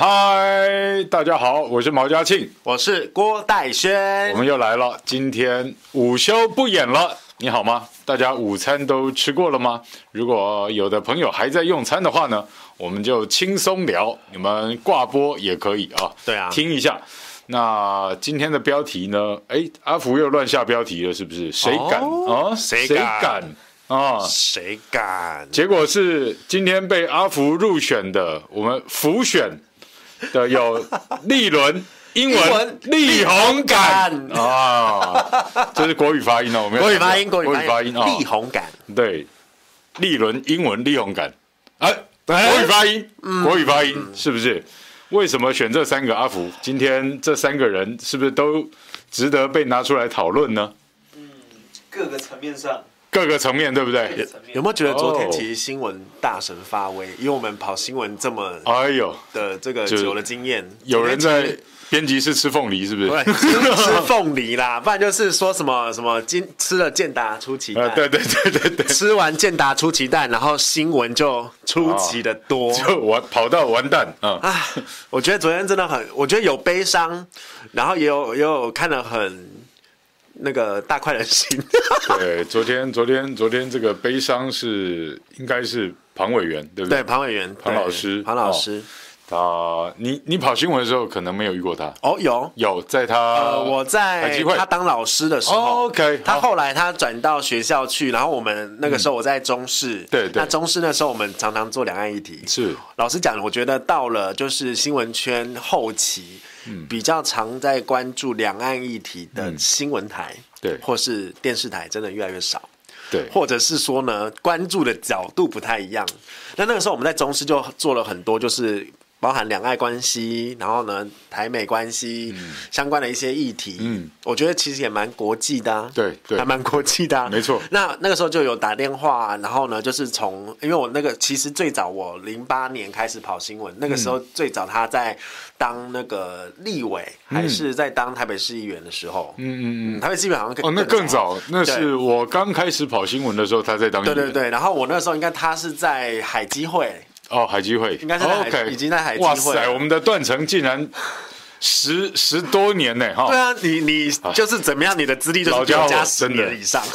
嗨嗨，大家好，我是毛嘉庆，我是郭代轩，我们又来了。今天午休不演了，你好吗？大家午餐都吃过了吗？如果有的朋友还在用餐的话呢，我们就轻松聊，你们挂播也可以啊。对啊，听一下。那今天的标题呢？哎，阿福又乱下标题了，是不是？谁敢啊？谁敢啊？谁敢？结果是今天被阿福入选的，我们福选的有立伦，英文立宏感。啊，这是国语发音哦，我们国语发音，国语发音。啊，立宏感，对，立伦英文立宏感，哎，国语发音，国语发音是不是？为什么选这三个阿福？今天这三个人是不是都值得被拿出来讨论呢？嗯，各个层面上，各个层面对不对？有，有没有觉得昨天其实新闻大神发威？因为我们跑新闻这么哎呦的这个久的经验，有人在。编辑是吃凤梨是不是？对，吃凤梨啦，不然就是说什么什么今吃了健达出奇蛋，对对对对对，吃完健达出奇蛋，然后新闻就出奇的多，就完跑到完蛋啊！啊，我觉得昨天真的很，我觉得有悲伤，然后也有也有看得很那个大快人心。对，昨天昨天昨天这个悲伤是应该是庞委员对不对？对，庞委员，庞老师，庞老师。他，你你跑新闻的时候可能没有遇过他。哦，有。有在他，呃，我在他当老师的时候，OK，他后来他转到学校去，然后我们那个时候我在中视，对对，那中视那时候我们常常做两岸议题，是。老师讲，我觉得到了就是新闻圈后期，比较常在关注两岸议题的新闻台，对，或是电视台，真的越来越少，对，或者是说呢，关注的角度不太一样。那那个时候我们在中视就做了很多，就是。包含两岸关系，然后呢，台美关系、嗯、相关的一些议题，嗯，我觉得其实也蛮国际的、啊，对对，还蛮国际的、啊，没错。那那个时候就有打电话，然后呢，就是从因为我那个其实最早我零八年开始跑新闻，那个时候最早他在当那个立委，嗯、还是在当台北市议员的时候，嗯嗯嗯，台北市议员好像更哦，那更早，那是我刚开始跑新闻的时候，他在当对对对。然后我那时候应该他是在海基会。哦，海基会应该是 OK，已经在海基会。哇塞，我们的断层竟然。十十多年呢，哈！对啊，你你就是怎么样，你的资历就是加十年以上。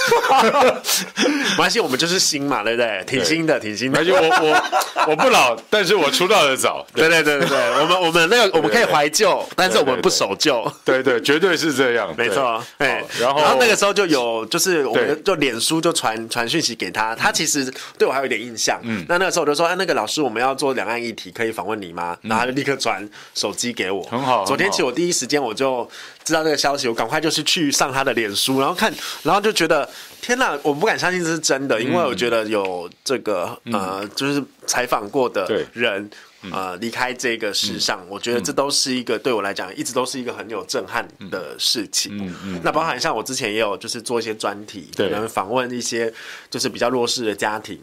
没关系，我们就是新嘛，对不对？挺新的，挺新的。而且我我 我不老，但是我出道的早。对对对对对，我们我们那个我们可以怀旧，但是我们不守旧。对对，绝对是这样。没错，哎，然后然后那个时候就有，就是我们就脸书就传传讯息给他，他其实对我还有点印象。嗯，那那个时候我就说，哎，那个老师，我们要做两岸议题，可以访问你吗？然后他就立刻传手机给我，很好。昨天起，我第一时间我就知道这个消息，我赶快就是去上他的脸书，然后看，然后就觉得天哪，我不敢相信这是真的，因为我觉得有这个呃，就是采访过的人呃离开这个世上，我觉得这都是一个对我来讲一直都是一个很有震撼的事情。嗯嗯，那包含像我之前也有就是做一些专题，可能访问一些就是比较弱势的家庭，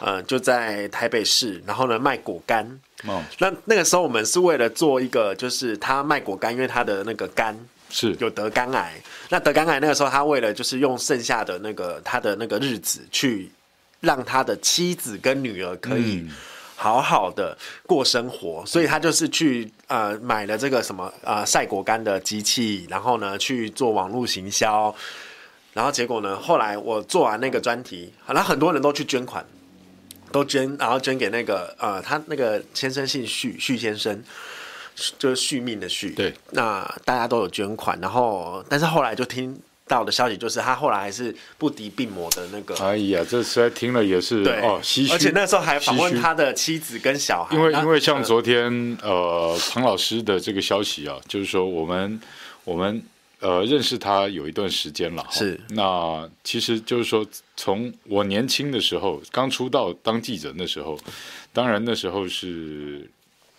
呃，就在台北市，然后呢卖果干。哦，那那个时候我们是为了做一个，就是他卖果干，因为他的那个肝是有得肝癌。那得肝癌那个时候，他为了就是用剩下的那个他的那个日子，去让他的妻子跟女儿可以好好的过生活，嗯、所以他就是去呃买了这个什么呃晒果干的机器，然后呢去做网络行销，然后结果呢，后来我做完那个专题，好像很多人都去捐款。都捐，然后捐给那个呃，他那个先生姓许，许先生，就是续命的续。对，那大家都有捐款，然后但是后来就听到的消息就是他后来还是不敌病魔的那个。哎呀，这实在听了也是对哦，唏嘘。而且那时候还访问他的妻子跟小孩。因为因为像昨天呃彭老师的这个消息啊，就是说我们我们。呃，认识他有一段时间了，是。那其实就是说，从我年轻的时候，刚出道当记者那时候，当然那时候是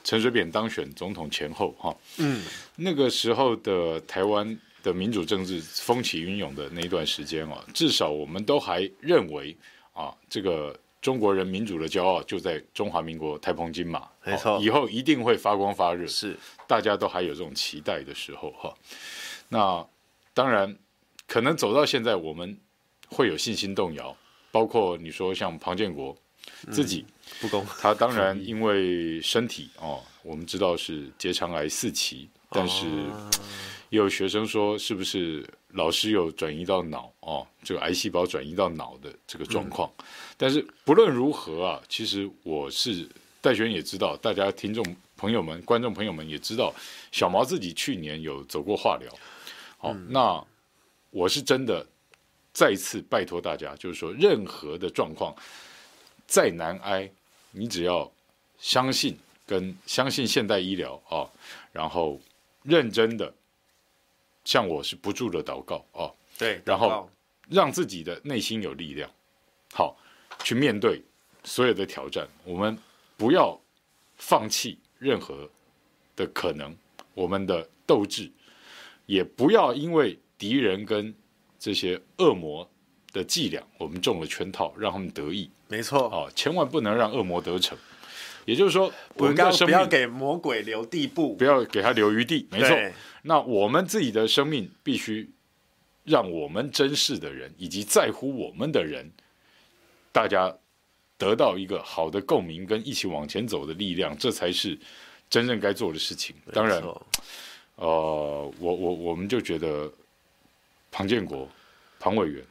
陈水扁当选总统前后，哈，嗯，那个时候的台湾的民主政治风起云涌的那一段时间啊，至少我们都还认为啊，这个中国人民主的骄傲就在中华民国台澎金马，没错，以后一定会发光发热，是，大家都还有这种期待的时候，哈。那当然，可能走到现在，我们会有信心动摇。包括你说像庞建国自己、嗯、不公，他当然因为身体哦，我们知道是结肠癌四期，但是也有学生说是不是老师有转移到脑哦，这个癌细胞转移到脑的这个状况。嗯、但是不论如何啊，其实我是戴学仁也知道，大家听众朋友们、观众朋友们也知道，小毛自己去年有走过化疗。好、哦，嗯、那我是真的再次拜托大家，就是说任何的状况再难挨，你只要相信跟相信现代医疗啊、哦，然后认真的像我是不住的祷告啊，对，然后让自己的内心有力量，好去面对所有的挑战，我们不要放弃任何的可能，我们的斗志。也不要因为敌人跟这些恶魔的伎俩，我们中了圈套，让他们得意。没错，哦，千万不能让恶魔得逞。也就是说，不要不要给魔鬼留地步，不要给他留余地。没错，那我们自己的生命必须让我们珍视的人以及在乎我们的人，大家得到一个好的共鸣跟一起往前走的力量，这才是真正该做的事情。当然。呃，我我我们就觉得庞建国庞委员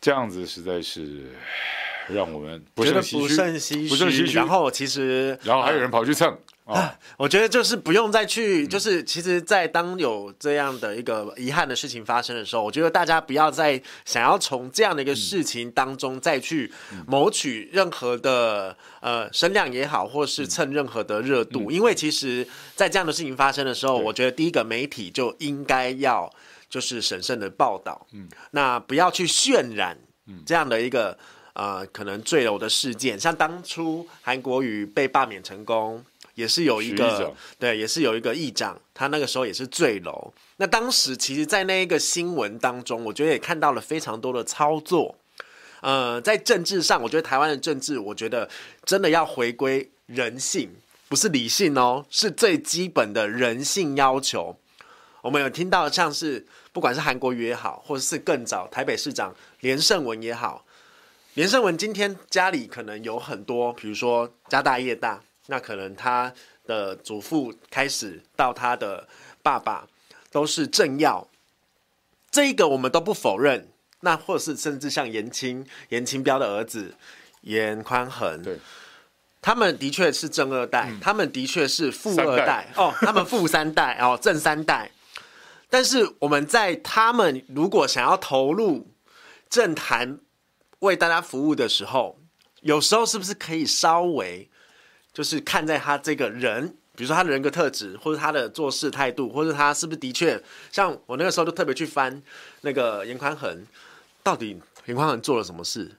这样子实在是 让我们不胜唏嘘，不胜唏嘘。然后其实，然后还有人跑去蹭。啊，我觉得就是不用再去，就是其实，在当有这样的一个遗憾的事情发生的时候，我觉得大家不要再想要从这样的一个事情当中再去谋取任何的呃声量也好，或是蹭任何的热度，因为其实，在这样的事情发生的时候，我觉得第一个媒体就应该要就是审慎的报道，嗯，那不要去渲染这样的一个呃可能坠楼的事件，像当初韩国瑜被罢免成功。也是有一个对，也是有一个议长，他那个时候也是坠楼。那当时其实，在那一个新闻当中，我觉得也看到了非常多的操作。呃，在政治上，我觉得台湾的政治，我觉得真的要回归人性，不是理性哦，是最基本的人性要求。我们有听到像是不管是韩国瑜也好，或者是更早台北市长连胜文也好，连胜文今天家里可能有很多，比如说家大业大。那可能他的祖父开始到他的爸爸都是政要，这一个我们都不否认。那或者是甚至像严清严清标的儿子严宽恒，对，他们的确是正二代，嗯、他们的确是富二代，代哦，他们富三代哦，正三代。但是我们在他们如果想要投入政坛为大家服务的时候，有时候是不是可以稍微？就是看在他这个人，比如说他的人格特质，或者他的做事态度，或者他是不是的确像我那个时候就特别去翻那个严宽恒，到底严宽恒做了什么事？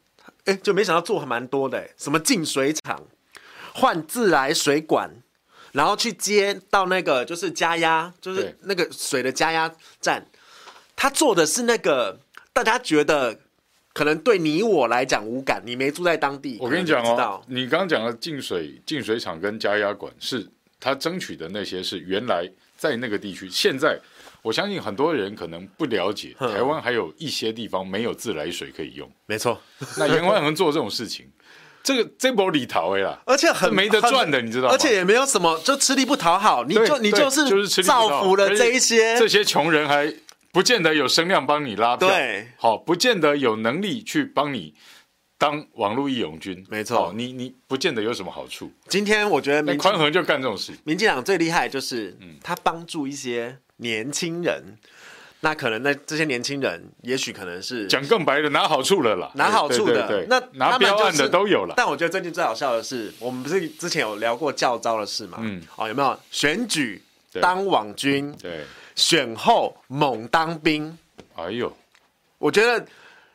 哎，就没想到做还蛮多的，什么进水厂、换自来水管，然后去接到那个就是加压，就是那个水的加压站，他做的是那个大家觉得。可能对你我来讲无感，你没住在当地。我跟你讲哦，你刚刚讲的净水净水厂跟加压管是他争取的那些，是原来在那个地区。现在我相信很多人可能不了解，台湾还有一些地方没有自来水可以用。没错，那颜宽恒做这种事情，这个这波里头呀，而且很没得赚的，你知道吗？而且也没有什么，就吃力不讨好，你就你就是就是造福了这一些这些穷人还。不见得有声量帮你拉票，对，好，不见得有能力去帮你当网络义勇军，没错，你你不见得有什么好处。今天我觉得，宽恒就干这种事。民进党最厉害就是，嗯他帮助一些年轻人，嗯、那可能那这些年轻人，也许可能是讲更白的拿好处了啦，拿好处的，对对对，那拿标案的都有了。但我觉得最近最好笑的是，我们不是之前有聊过教招的事嘛？嗯，哦，有没有选举当网军？对。对选后猛当兵，哎呦！我觉得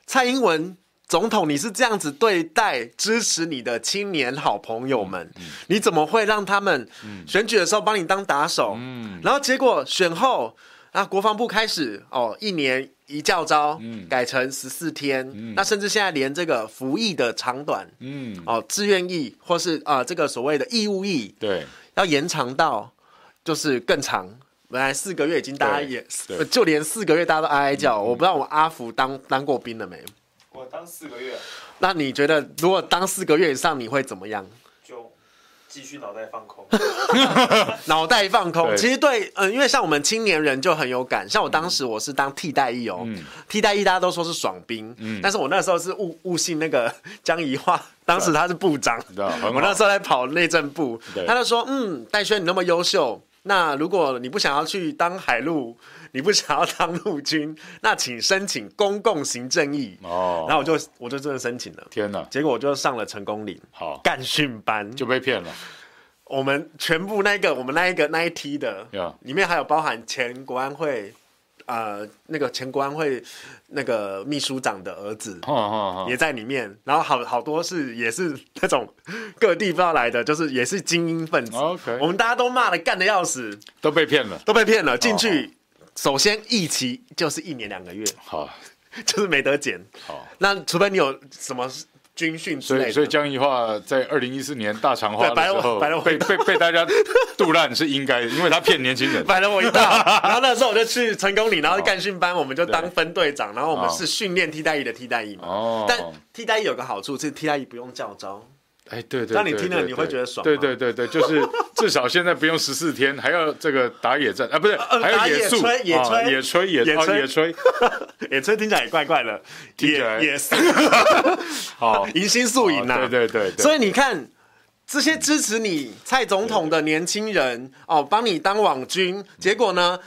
蔡英文总统，你是这样子对待支持你的青年好朋友们，嗯嗯、你怎么会让他们选举的时候帮你当打手？嗯、然后结果选后啊，国防部开始哦，一年一教招，嗯、改成十四天，嗯、那甚至现在连这个服役的长短，嗯，哦，志愿役或是啊、呃、这个所谓的义务役，对，要延长到就是更长。本来四个月已经大家也，就连四个月大家都哀哀叫。嗯、我不知道我阿福当当过兵了没？我当四个月。那你觉得如果当四个月以上你会怎么样？就继续脑袋放空，脑袋放空。其实对，嗯，因为像我们青年人就很有感。像我当时我是当替代役哦，嗯、替代役大家都说是爽兵，嗯、但是我那时候是误误信那个江宜桦，当时他是部长，我那时候在跑内政部，他就说，嗯，戴轩你那么优秀，那如果你不想要去当海陆，你不想要当陆军，那请申请公共行政役哦。然后我就我就真的申请了，天哪！结果我就上了成功岭，好干训班就被骗了。我们全部那个我们那一个那一梯的，Yeah. 里面还有包含前国安会，呃，那个前国安会那个秘书长的儿子，oh, oh, oh. 也在里面。然后好好多是也是那种各地不知道来的，就是也是精英分子。Okay. 我们大家都骂的干的要死，都被骗了，都被骗了进去。Oh, oh. 首先，一期就是一年两个月，好，就是没得减。好，那除非你有什么军训之类的。所以，所以江宜樺在二零一四年大肠花的时候，被被被大家 杜烂是应该的，因为他骗年轻人，摆了我一道。然后那时候我就去成功岭，然后干训班，我们就当分队长，然后我们是训练替代役的替代役嘛。哦。但替代役有个好处是替代役不用教召。哎，对对，当你听了你会觉得爽。对对对对，就是 至少现在不用十四天，还要这个打野战啊，不是，还有野炊、野炊、野炊、野野炊、野炊，听起来也怪怪的，也是。好，迎新宿营呐，对对对。所以你看，这些支持你蔡总统的年轻人哦，帮你当网军，结果呢？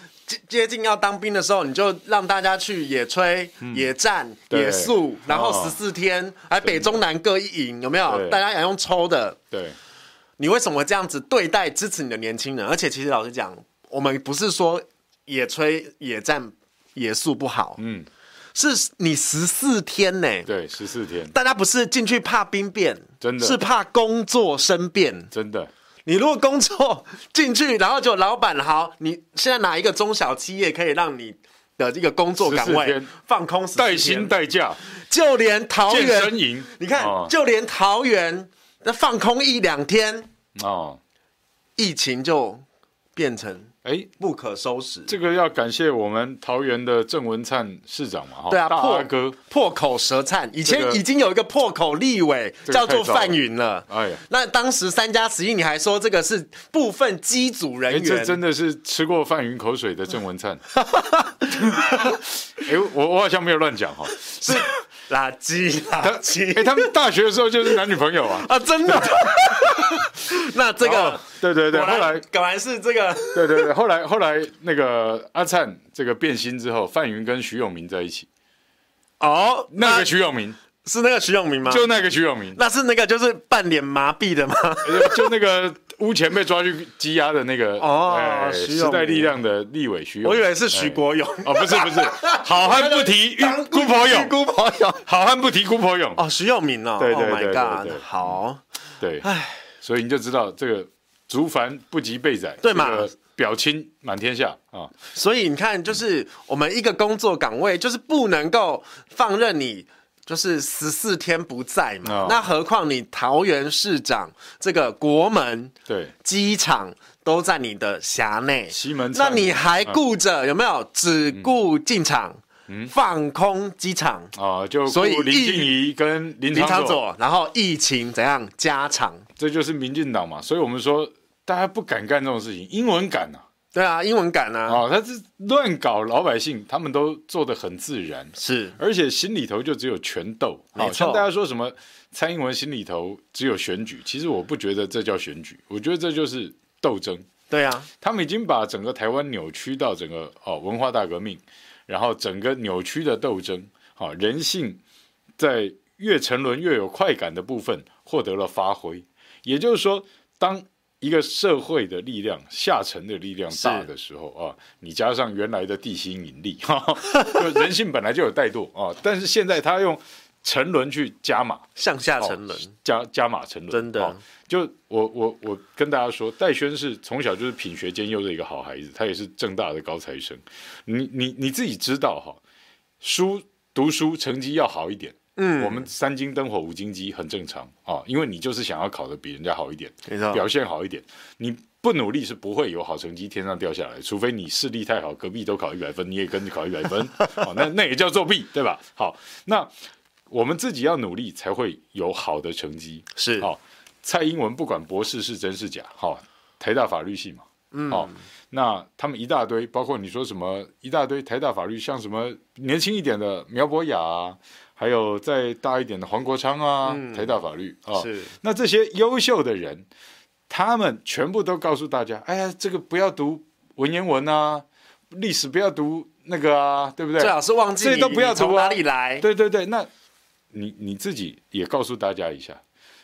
接近要当兵的时候，你就让大家去野炊、嗯、野战、野宿，然后十四天，哦、还北中南各一营，有没有？大家要用抽的。对，你为什么这样子对待支持你的年轻人？而且，其实老实讲，我们不是说野炊、野战、野宿不好，嗯，是你十四天呢？对，十四天，大家不是进去怕兵变，真的是怕工作生变，真的。你如果工作进去，然后就老板好，你现在哪一个中小企业可以让你的这个工作岗位放空带薪带假？就连桃园，你看，哦、就连桃园那放空一两天哦，疫情就变成。哎，不可收拾。这个要感谢我们桃园的郑文灿市长嘛，哈。对啊，大阿哥破口舌灿。以前已经有一个破口立委叫做范云了。哎呀，那当时三加十一，你还说这个是部分机组人员。这真的是吃过范云口水的郑文灿。哎，我我好像没有乱讲哈。是。垃圾，垃圾！哎，他们大学的时候就是男女朋友啊！啊，真的？那这个，对对对，后来果然是这个，对对对，后来后来那个阿灿这个变心之后，范云跟徐永明在一起。哦，那个徐永明。是那个徐永明吗？就那个徐永明，那是那个就是半脸麻痹的吗？就那个。屋前被抓去羁押的那个哦，时代力量的立委徐永，我以为是徐国勇。哦，不是不是，好汉不提姑婆勇，姑婆勇，好汉不提姑婆勇。哦，徐永明哦，对对对对，好，对，哎，所以你就知道这个竹凡不及被宰，对嘛，表亲满天下啊，所以你看，就是我们一个工作岗位，就是不能够放任你。就是十四天不在嘛，哦、那何况你桃园市长这个国门对。机场都在你的辖内，西门，那你还顾着、嗯、有没有？只顾进场，嗯、放空机场。哦，就所以林静怡跟林昶佐，然后疫情怎样加长，这就是民进党嘛，所以我们说大家不敢干这种事情，英文敢啊。对啊，英文敢啊！哦，他是乱搞老百姓，他们都做得很自然，是，而且心里头就只有权斗。没错，像大家说什么蔡英文心里头只有选举，其实我不觉得这叫选举，我觉得这就是斗争。对啊，他们已经把整个台湾扭曲到整个哦文化大革命，然后整个扭曲的斗争，好，人性在越沉沦越有快感的部分获得了发挥。也就是说，当一个社会的力量，下沉的力量大的时候啊，你加上原来的地心引力，哈哈 就人性本来就有怠惰啊，但是现在他用沉沦去加码，向下沉沦，加加码沉沦，真的。就我我我跟大家说，戴轩是从小就是品学兼优的一个好孩子，他也是正大的高材生。你你你自己知道哈，书读书成绩要好一点。嗯，我们三金灯火五金鸡很正常啊，因为你就是想要考得比人家好一点，表现好一点，你不努力是不会有好成绩天上掉下来，除非你视力太好，隔壁都考一百分，你也跟着考一百分，哦，那那也叫作弊，对吧？好，那我们自己要努力才会有好的成绩，是，哦，蔡英文不管博士是真是假，好，台大法律系嘛，嗯，好，那他们一大堆，包括你说什么一大堆台大法律，像什么年轻一点的苗博雅啊，还有再大一点的黄国昌啊，嗯、台大法律啊，是，那这些优秀的人，他们全部都告诉大家，哎呀，这个不要读文言文啊，历史不要读那个啊，对不对？最好是忘记这些都不要读、啊、从哪里来？对对对，那你你自己也告诉大家一下。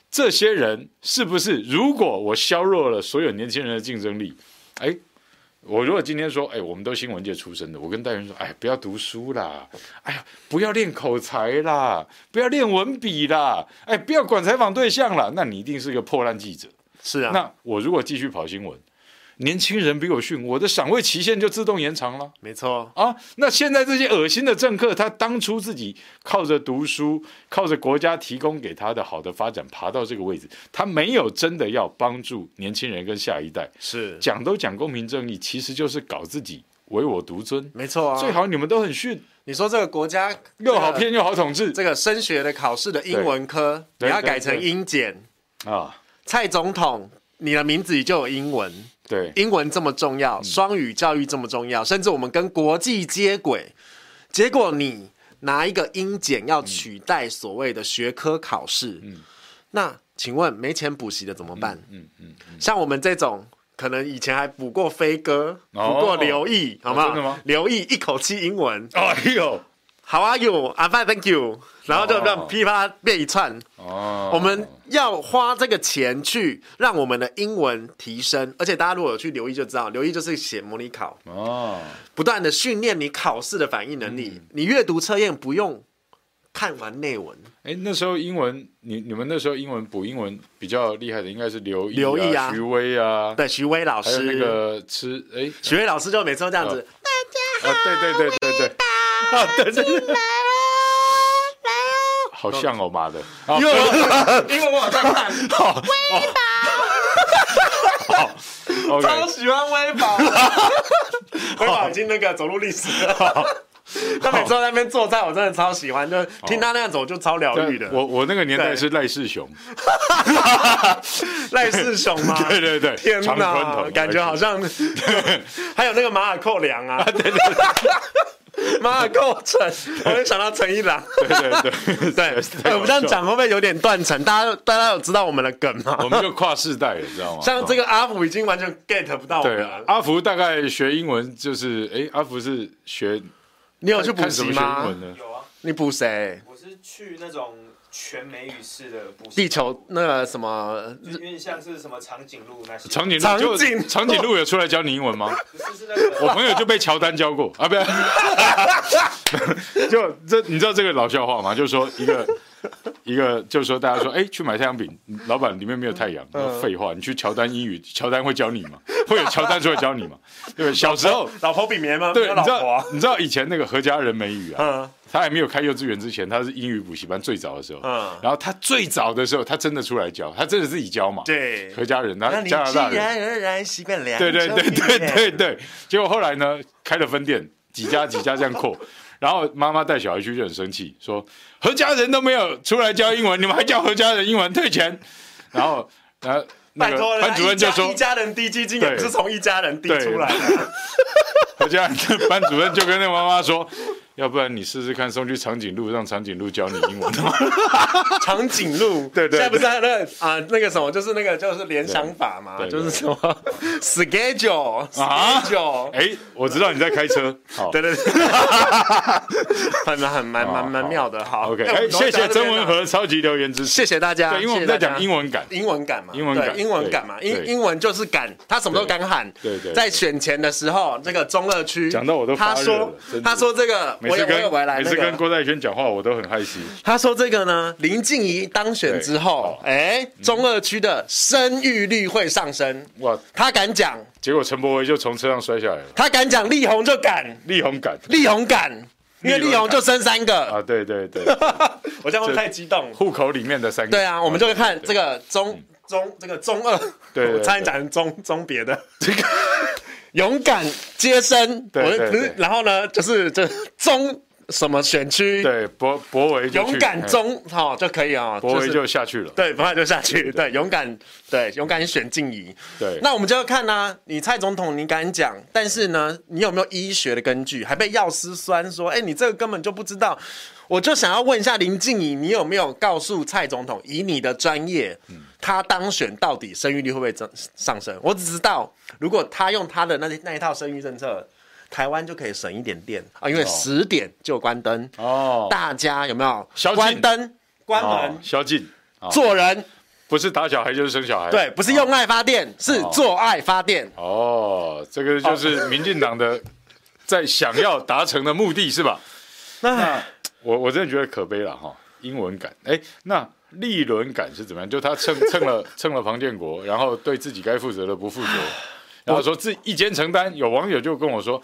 这些人是不是？如果我削弱了所有年轻人的竞争力，哎，我如果今天说，哎，我们都新闻界出身的，我跟戴元说，哎，不要读书啦，哎呀，不要练口才啦，不要练文笔啦，哎，不要管采访对象啦，那你一定是个破烂记者。是啊，那我如果继续跑新闻。年轻人比我逊，我的赏味期限就自动延长了。没错啊，那现在这些恶心的政客，他当初自己靠着读书，靠着国家提供给他的好的发展，爬到这个位置，他没有真的要帮助年轻人跟下一代。是讲都讲公平正义，其实就是搞自己唯我独尊。没错啊，最好你们都很逊。你说这个国家又好骗又好统治，这个升学的考试的英文科你要改成英检啊？蔡总统，你的名字里就有英文。对，英文这么重要，双语教育这么重要，嗯、甚至我们跟国际接轨，结果你拿一个英检要取代所谓的学科考试，嗯、那请问没钱补习的怎么办？嗯嗯，像我们这种可能以前还补过飞哥，补、哦、过刘毅，好吗？真的吗？刘毅一口气英文，哎呦。How are you? I'm fine, thank you。然后就让噼啪变一串。哦，我们要花这个钱去让我们的英文提升，而且大家如果有去留意就知道，留意就是写模拟考。哦，不断的训练你考试的反应能力。嗯、你阅读测验不用看完内文。哎，那时候英文，你你们那时候英文补英文比较厉害的应该是刘毅、刘毅啊、徐威啊。对，徐威老师。那个吃哎，徐威老师就每次都这样子。哦、大家好。啊，对对对对对。啊，对对对，来哦，来哦，好像哦，妈的，因为因为我在看，微宝，超喜欢微宝，微宝已经那个走路历史。了。他每次在那边做菜，我真的超喜欢，就听他那样走就超疗愈的。我我那个年代是赖世雄，赖世雄吗？对对对，天哪，感觉好像，还有那个马尔寇良啊，对对 对。马尔寇城，我就想到陈一郎。对对对对，我们这样讲会不会有点断层？大家大家有知道我们的梗吗？我们就跨世代了，知道吗？像这个阿福已经完全 get 不到我们了。阿福大概学英文就是，哎，阿福是学，你有去补习吗？有啊，你补谁？我是去那种。全美语式的补习，地球那个什么，有点像是什么长颈鹿那些。长颈鹿，长颈长颈鹿有出来教你英文吗？不是，是那个。我朋友就被乔丹教过啊，不是。就这，你知道这个老笑话吗？就是说一个一个，就是说大家说，哎，去买太阳饼，老板里面没有太阳。废话，你去乔丹英语，乔丹会教你吗？会有乔丹出来教你吗？对，小时候老婆饼棉吗？对，你知道你知道以前那个何家人美语啊？他还没有开幼稚园之前，他是英语补习班最早的时候。嗯，然后他最早的时候，他真的出来教，他真的自己教嘛。对，何家人，他加拿大人。自然而然习惯两种语言。对对对对对对。结果后来呢，开了分店，几家几家这样扩，然后妈妈带小孩去就很生气，说何家人都没有出来教英文，你们还教何家人英文，退钱。然后，然后那个班主任就说：“一家人滴鸡精也是从一家人滴出来的。”何家人的班主任就跟那个妈妈说。要不然你试试看送去长颈鹿，让长颈鹿教你英文。长颈鹿，对对，现在不是那个啊那个什么，就是那个就是联想法嘛，就是什么 schedule，schedule。哎，我知道你在开车。好，对对对，很蛮很蛮蛮蛮妙的。好，OK，哎，谢谢曾文和超级留言支持，谢谢大家。对，因为我们在讲英文感，英文感嘛，英文感，英文感嘛，英英文就是敢，他什么都敢喊。对对，在选前的时候，这个中二区讲到我都发热了。他说这个。每次跟每次跟郭在轩讲话，我都很害羞。他说这个呢，林静怡当选之后，哎，中二区的生育率会上升。哇，他敢讲，结果陈柏惟就从车上摔下来了。他敢讲，力宏就敢，力宏敢，力宏敢，因为力宏就生三个啊。对对对，我这样会太激动。户口里面的三个。对啊，我们就会看这个中中这个中二，对，差点讲成中中别的这个。勇敢接生，我然后呢，就是这中什么选区？对，博博维勇敢中好就可以啊，博维就下去了。对，柏惟就下去。对，勇敢，对，勇敢选静怡。对，那我们就要看呢，你蔡总统你敢讲，但是呢，你有没有医学的根据？还被药师酸说，哎，你这个根本就不知道。我就想要问一下林静怡，你有没有告诉蔡总统，以你的专业，他当选到底生育率会不会增上升？我只知道，如果他用他的那那一套生育政策，台湾就可以省一点电啊，因为十点就关灯哦。大家有没有关灯、关门、宵禁、做人？不是打小孩就是生小孩，对，不是用爱发电，是做爱发电。哦，这个就是民进党的 在想要达成的目的是吧？那。我我真的觉得可悲了哈，英文感哎，那立伦感是怎么样？就他蹭 蹭了蹭了庞建国，然后对自己该负责的不负责，然后说自一肩承担。有网友就跟我说，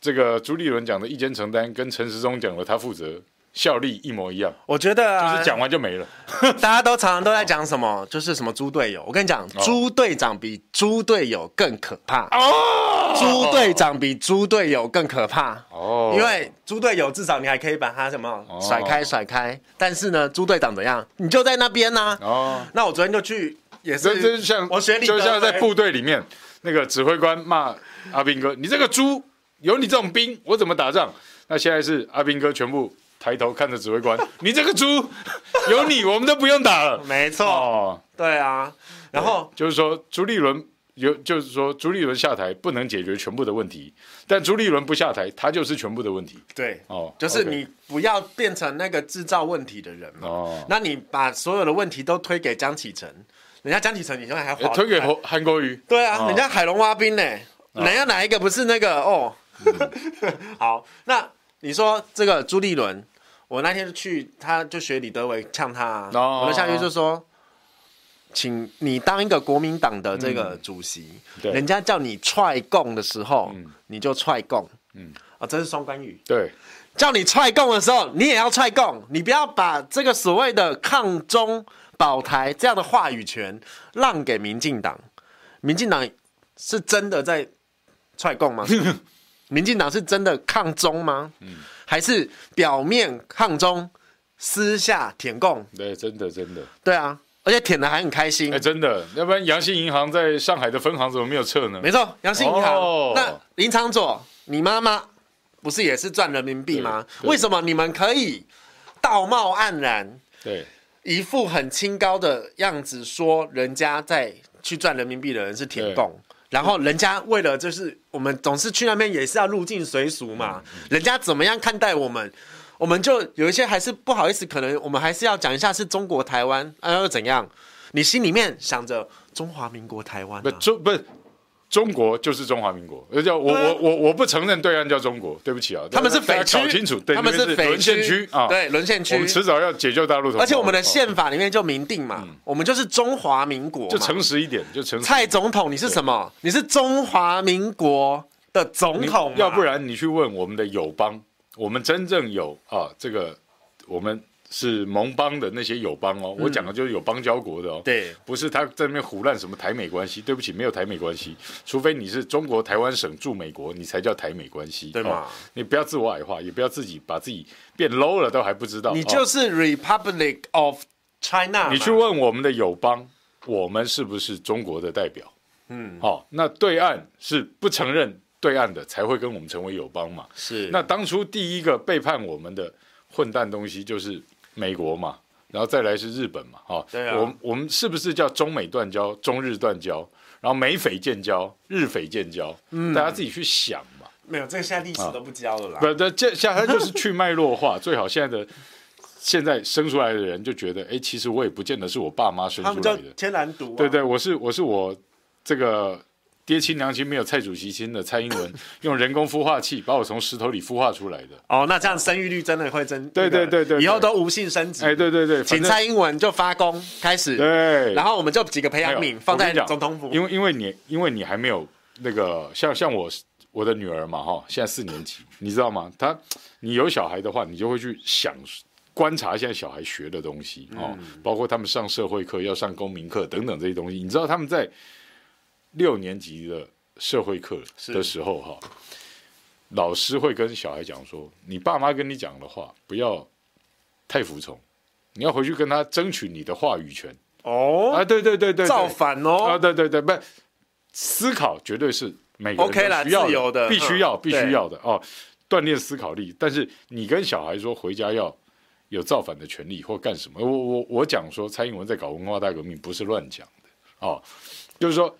这个朱立伦讲的一肩承担，跟陈时中讲的他负责。效力一模一样，我觉得啊，就是讲完就没了。大家都常常都在讲什么，就是什么猪队友。我跟你讲，猪队长比猪队友更可怕。哦，猪队长比猪队友更可怕。哦，因为猪队友至少你还可以把他什么甩开甩开，但是呢，猪队长怎样？你就在那边呢。哦，那我昨天就去，也是就像我学，就像在部队里面，那个指挥官骂阿兵哥：“你这个猪，有你这种兵，我怎么打仗？”那现在是阿兵哥全部。抬头看着指挥官，你这个猪，有你我们都不用打了。没错，哦，对啊。然后就是说朱立伦有，就是说朱立伦下台不能解决全部的问题，但朱立伦不下台，他就是全部的问题。对，哦，就是你不要变成那个制造问题的人嘛。哦，那你把所有的问题都推给江启臣，人家江启臣你现在还推给韩国瑜。对啊，人家海龙挖兵呢，人家哪一个不是那个哦？好，那你说这个朱立伦。我那天去，他就学李德维呛他、啊，oh, 我的下去就说，oh. 请你当一个国民党的这个主席，嗯、人家叫你踹共的时候，嗯、你就踹共，嗯，啊、哦，这是双关语，对，叫你踹共的时候，你也要踹共，你不要把这个所谓的抗中保台这样的话语权让给民进党，民进党是真的在踹共吗？民进党是真的抗中吗？嗯。还是表面抗中，私下舔共。对，真的真的。对啊，而且舔的还很开心。哎，真的，要不然阳信银行在上海的分行怎么没有撤呢？没错，阳信银行。哦、那林昌佐，你妈妈不是也是赚人民币吗？为什么你们可以道貌岸然？对，一副很清高的样子，说人家在去赚人民币的人是舔共。然后人家为了就是我们总是去那边也是要入境随俗嘛，人家怎么样看待我们，我们就有一些还是不好意思，可能我们还是要讲一下是中国台湾。啊又怎样？你心里面想着中华民国台湾，啊，不中不是。中国就是中华民国，而且我我我我不承认对岸叫中国，对不起啊，他们是匪区，搞清楚，他们是沦陷区啊，对，沦陷区，我们迟早要解救大陆，而且我们的宪法里面就明定嘛，我们就是中华民国，就诚实一点，就诚实。蔡总统，你是什么？你是中华民国的总统，要不然你去问我们的友邦，我们真正有啊，这个我们。是盟邦的那些友邦哦，我讲的就是有邦交国的哦，对，不是他在那边胡乱什么台美关系，对不起，没有台美关系，除非你是中国台湾省驻美国，你才叫台美关系，对吗？你不要自我矮化，也不要自己把自己变 low 了，都还不知道，你就是 Republic of China。你去问我们的友邦，我们是不是中国的代表？嗯，好，那对岸是不承认对岸的，才会跟我们成为友邦嘛？是，那当初第一个背叛我们的混蛋东西就是。美国嘛，然后再来是日本嘛，哈，对啊，我我们是不是叫中美断交、中日断交，然后美菲建交、日菲建交？嗯，大家自己去想嘛。没有，这个现在历史都不教了啦。不，这这现在就是去脉络化，最好现在的现在生出来的人就觉得，哎，其实我也不见得是我爸妈生出来的。天然独。对对，我是我是我这个。爹亲娘亲没有蔡主席亲的蔡英文，用人工孵化器把我从石头里孵化出来的。哦，那这样生育率真的会增？对对对对，以后都无性生殖。哎，对对对，请蔡英文就发功开始。对，然后我们就几个培养皿放在总统府。因为因为你因为你还没有那个像像我我的女儿嘛哈，现在四年级，你知道吗？她你有小孩的话，你就会去想观察现在小孩学的东西哦，嗯、包括他们上社会课要上公民课等等这些东西，你知道他们在。六年级的社会课的时候，哈，老师会跟小孩讲说，你爸妈跟你讲的话不要太服从，你要回去跟他争取你的话语权。哦，啊，对对对对，造反哦，啊，对对对，不，思考绝对是每个人需要的，必须要必须要的哦，锻炼思考力。但是你跟小孩说回家要有造反的权利或干什么？我我我讲说蔡英文在搞文化大革命不是乱讲的哦，就是说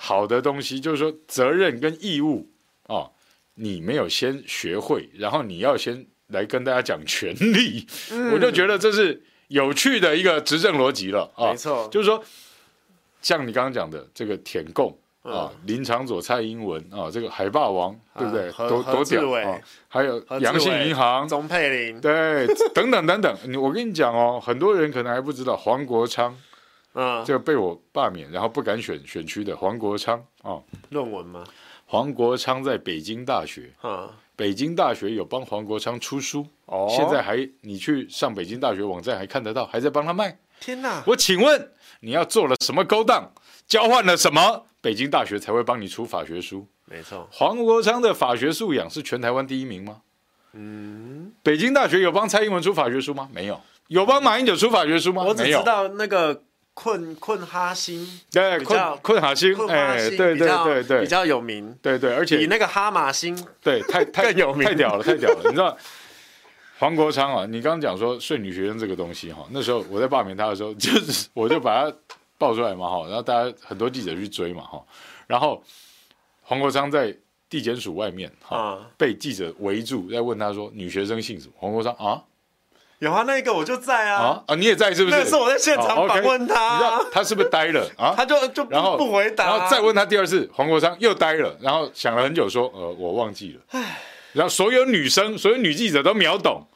好的东西，就是说责任跟义务哦，你没有先学会，然后你要先来跟大家讲权利，嗯、我就觉得这是。有趣的一个执政逻辑了啊，没错，就是说，像你刚刚讲的这个舔共啊，林长佐、蔡英文啊，这个海霸王，对不对？多多屌啊！还有阳信银行、钟佩玲，对，等等等等。我跟你讲哦，很多人可能还不知道黄国昌，嗯，就被我罢免，然后不敢选选区的黄国昌啊，论文吗？黄国昌在北京大学，北京大学有帮黄国昌出书，哦，现在还你去上北京大学网站还看得到，还在帮他卖。天哪！我请问你要做了什么勾当，交换了什么，北京大学才会帮你出法学书？没错，黄国昌的法学素养是全台湾第一名吗？嗯，北京大学有帮蔡英文出法学书吗？没有。有帮马英九出法学书吗？我只知道那个。困困哈星，对，困困哈星，哎，对对对对，比较有名，对对，而且比那个哈马星，对，太太 有名，太屌了，太屌了。你知道黄国昌啊？你刚刚讲说睡女学生这个东西哈，那时候我在罢免他的时候，就是我就把他爆出来嘛哈，然后大家很多记者去追嘛哈，然后黄国昌在地检署外面哈，被记者围住在问他说女学生姓什么？黄国昌啊。有啊，那个我就在啊啊，啊你也在是不是？那是我在现场访问他，你知道他是不是呆了啊？他就就然后不回答，然后再问他第二次，黄国昌又呆了，然后想了很久说，呃，我忘记了。唉，然后所有女生，所有女记者都秒懂，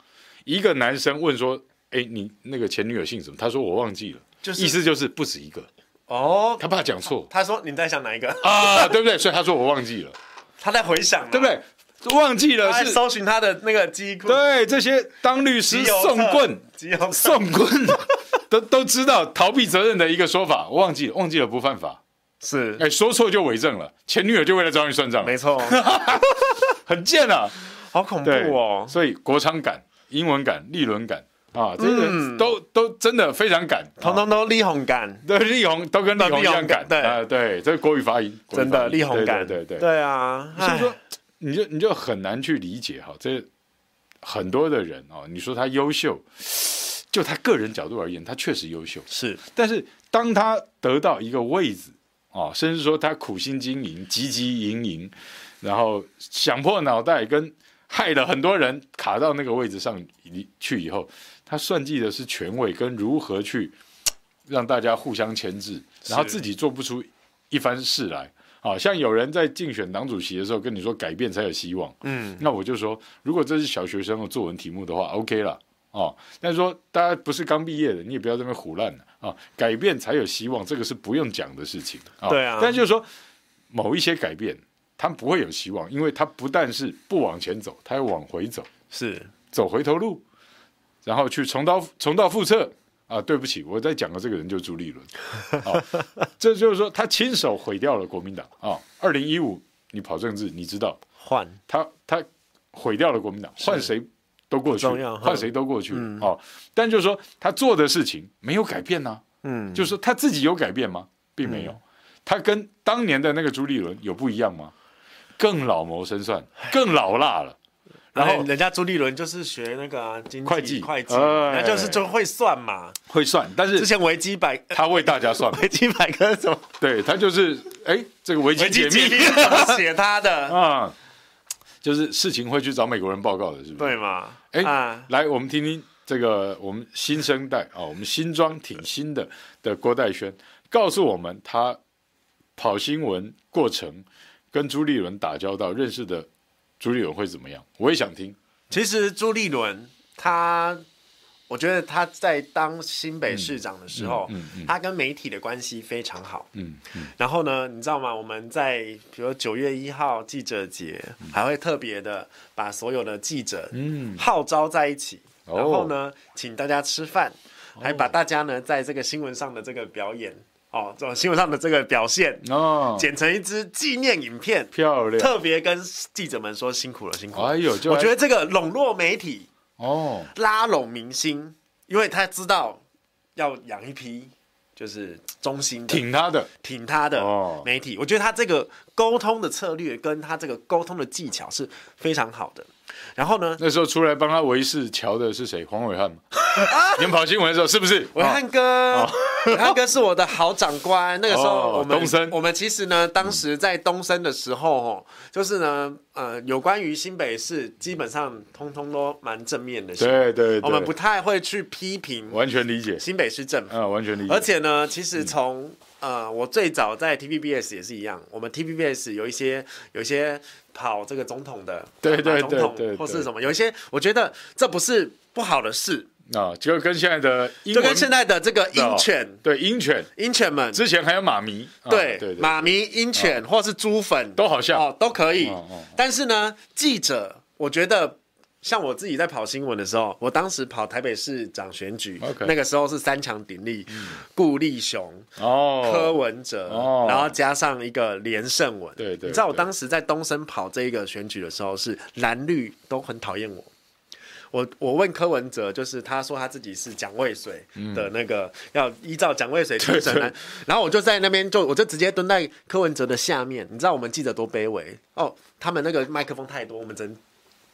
一个男生问说，哎，你那个前女友姓什么？他说我忘记了，就是意思就是不止一个哦，他怕讲错。他说你在想哪一个啊？对不对？所以他说我忘记了，他在回想，对不对？忘记了是。搜寻他的那个机库，对这些当律师送棍、送棍。都都知道逃避责任的一个说法，我忘记了，忘记了不犯法，是。哎说错就伪证了，前女友就为了找你算账，没错，很贱啊，好恐怖哦，所以国昌感、英文感、立伦感啊，这个都都真的非常敢，通通都力宏敢，对力宏都跟力宏一样敢，对。啊对，这是国语发音。真的力宏敢，对对对啊，所以说。你就你就很难去理解哈，这很多的人哦，你说他优秀，就他个人角度而言，他确实优秀，是。但是当他得到一个位置哦，甚至说他苦心经营、汲汲营营，然后想破脑袋跟害了很多人卡到那个位置上去以后，他算计的是权位跟如何去让大家互相牵制，然后自己做不出一番事来。好像有人在竞选党主席的时候跟你说改变才有希望，嗯，那我就说，如果这是小学生的作文题目的话，OK 了，哦，但是说大家不是刚毕业的，你也不要这么胡乱了。啊，改变才有希望，这个是不用讲的事情，哦、对啊，但就是说某一些改变，他们不会有希望，因为他不但是不往前走，他要往回走，是。走回头路，然后去重蹈重蹈覆辙。啊，对不起，我在讲的这个人就是朱立伦，啊，这就是说他亲手毁掉了国民党啊。二零一五你跑政治，你知道换他他毁掉了国民党，换谁都过去，换谁都过去，哦，但就是说他做的事情没有改变呢，嗯，就是说他自己有改变吗？并没有，他跟当年的那个朱立伦有不一样吗？更老谋深算，更老辣了。然后人家朱立伦就是学那个经济会计，会计，人家就是就会算嘛，会算。但是之前维基百他为大家算，维基百科什么？对他就是哎，这个维基解密怎么写他的 啊？就是事情会去找美国人报告的，是不是？对嘛？哎，来我们听听这个我们新生代啊，我们新装挺新的的郭代轩告诉我们，他跑新闻过程跟朱立伦打交道认识的。朱立伦会怎么样？我也想听。其实朱立伦他，我觉得他在当新北市长的时候，嗯嗯嗯、他跟媒体的关系非常好。嗯嗯、然后呢，你知道吗？我们在比如九月一号记者节，嗯、还会特别的把所有的记者号召在一起，嗯、然后呢，请大家吃饭，还把大家呢在这个新闻上的这个表演。哦，这种新闻上的这个表现哦，剪成一支纪念影片，漂亮，特别跟记者们说辛苦了，辛苦了。哎呦，我觉得这个笼络媒体哦，拉拢明星，因为他知道要养一批就是忠心挺他的、挺他的媒体。我觉得他这个沟通的策略跟他这个沟通的技巧是非常好的。然后呢？那时候出来帮他维系桥的是谁？黄伟汉吗？你们跑新闻的时候是不是？伟汉哥，伟汉哥是我的好长官。那个时候我们我们其实呢，当时在东森的时候，哦，就是呢，呃，有关于新北市，基本上通通都蛮正面的。对对，我们不太会去批评，完全理解新北市政府，完全理解。而且呢，其实从呃，我最早在 TVBS 也是一样，我们 TVBS 有一些有一些。跑这个总统的，对对对对，或是什么，有一些我觉得这不是不好的事啊，就跟现在的，就跟现在的这个鹰犬，对鹰犬，鹰犬们，之前还有马迷，对马迷、鹰犬或是猪粉都好像。哦都可以，但是呢，记者我觉得。像我自己在跑新闻的时候，我当时跑台北市长选举，Okay. 那个时候是三强鼎立，顾立雄、哦、柯文哲，哦、然后加上一个连胜文。对，对对，你知道我当时在东森跑这一个选举的时候，是蓝绿都很讨厌我。我我问柯文哲，就是他说他自己是蒋渭水的那个，嗯、要依照蒋渭水精神来，然后我就在那边就我就直接蹲在柯文哲的下面。你知道我们记者多卑微哦，他们那个麦克风太多，我们真。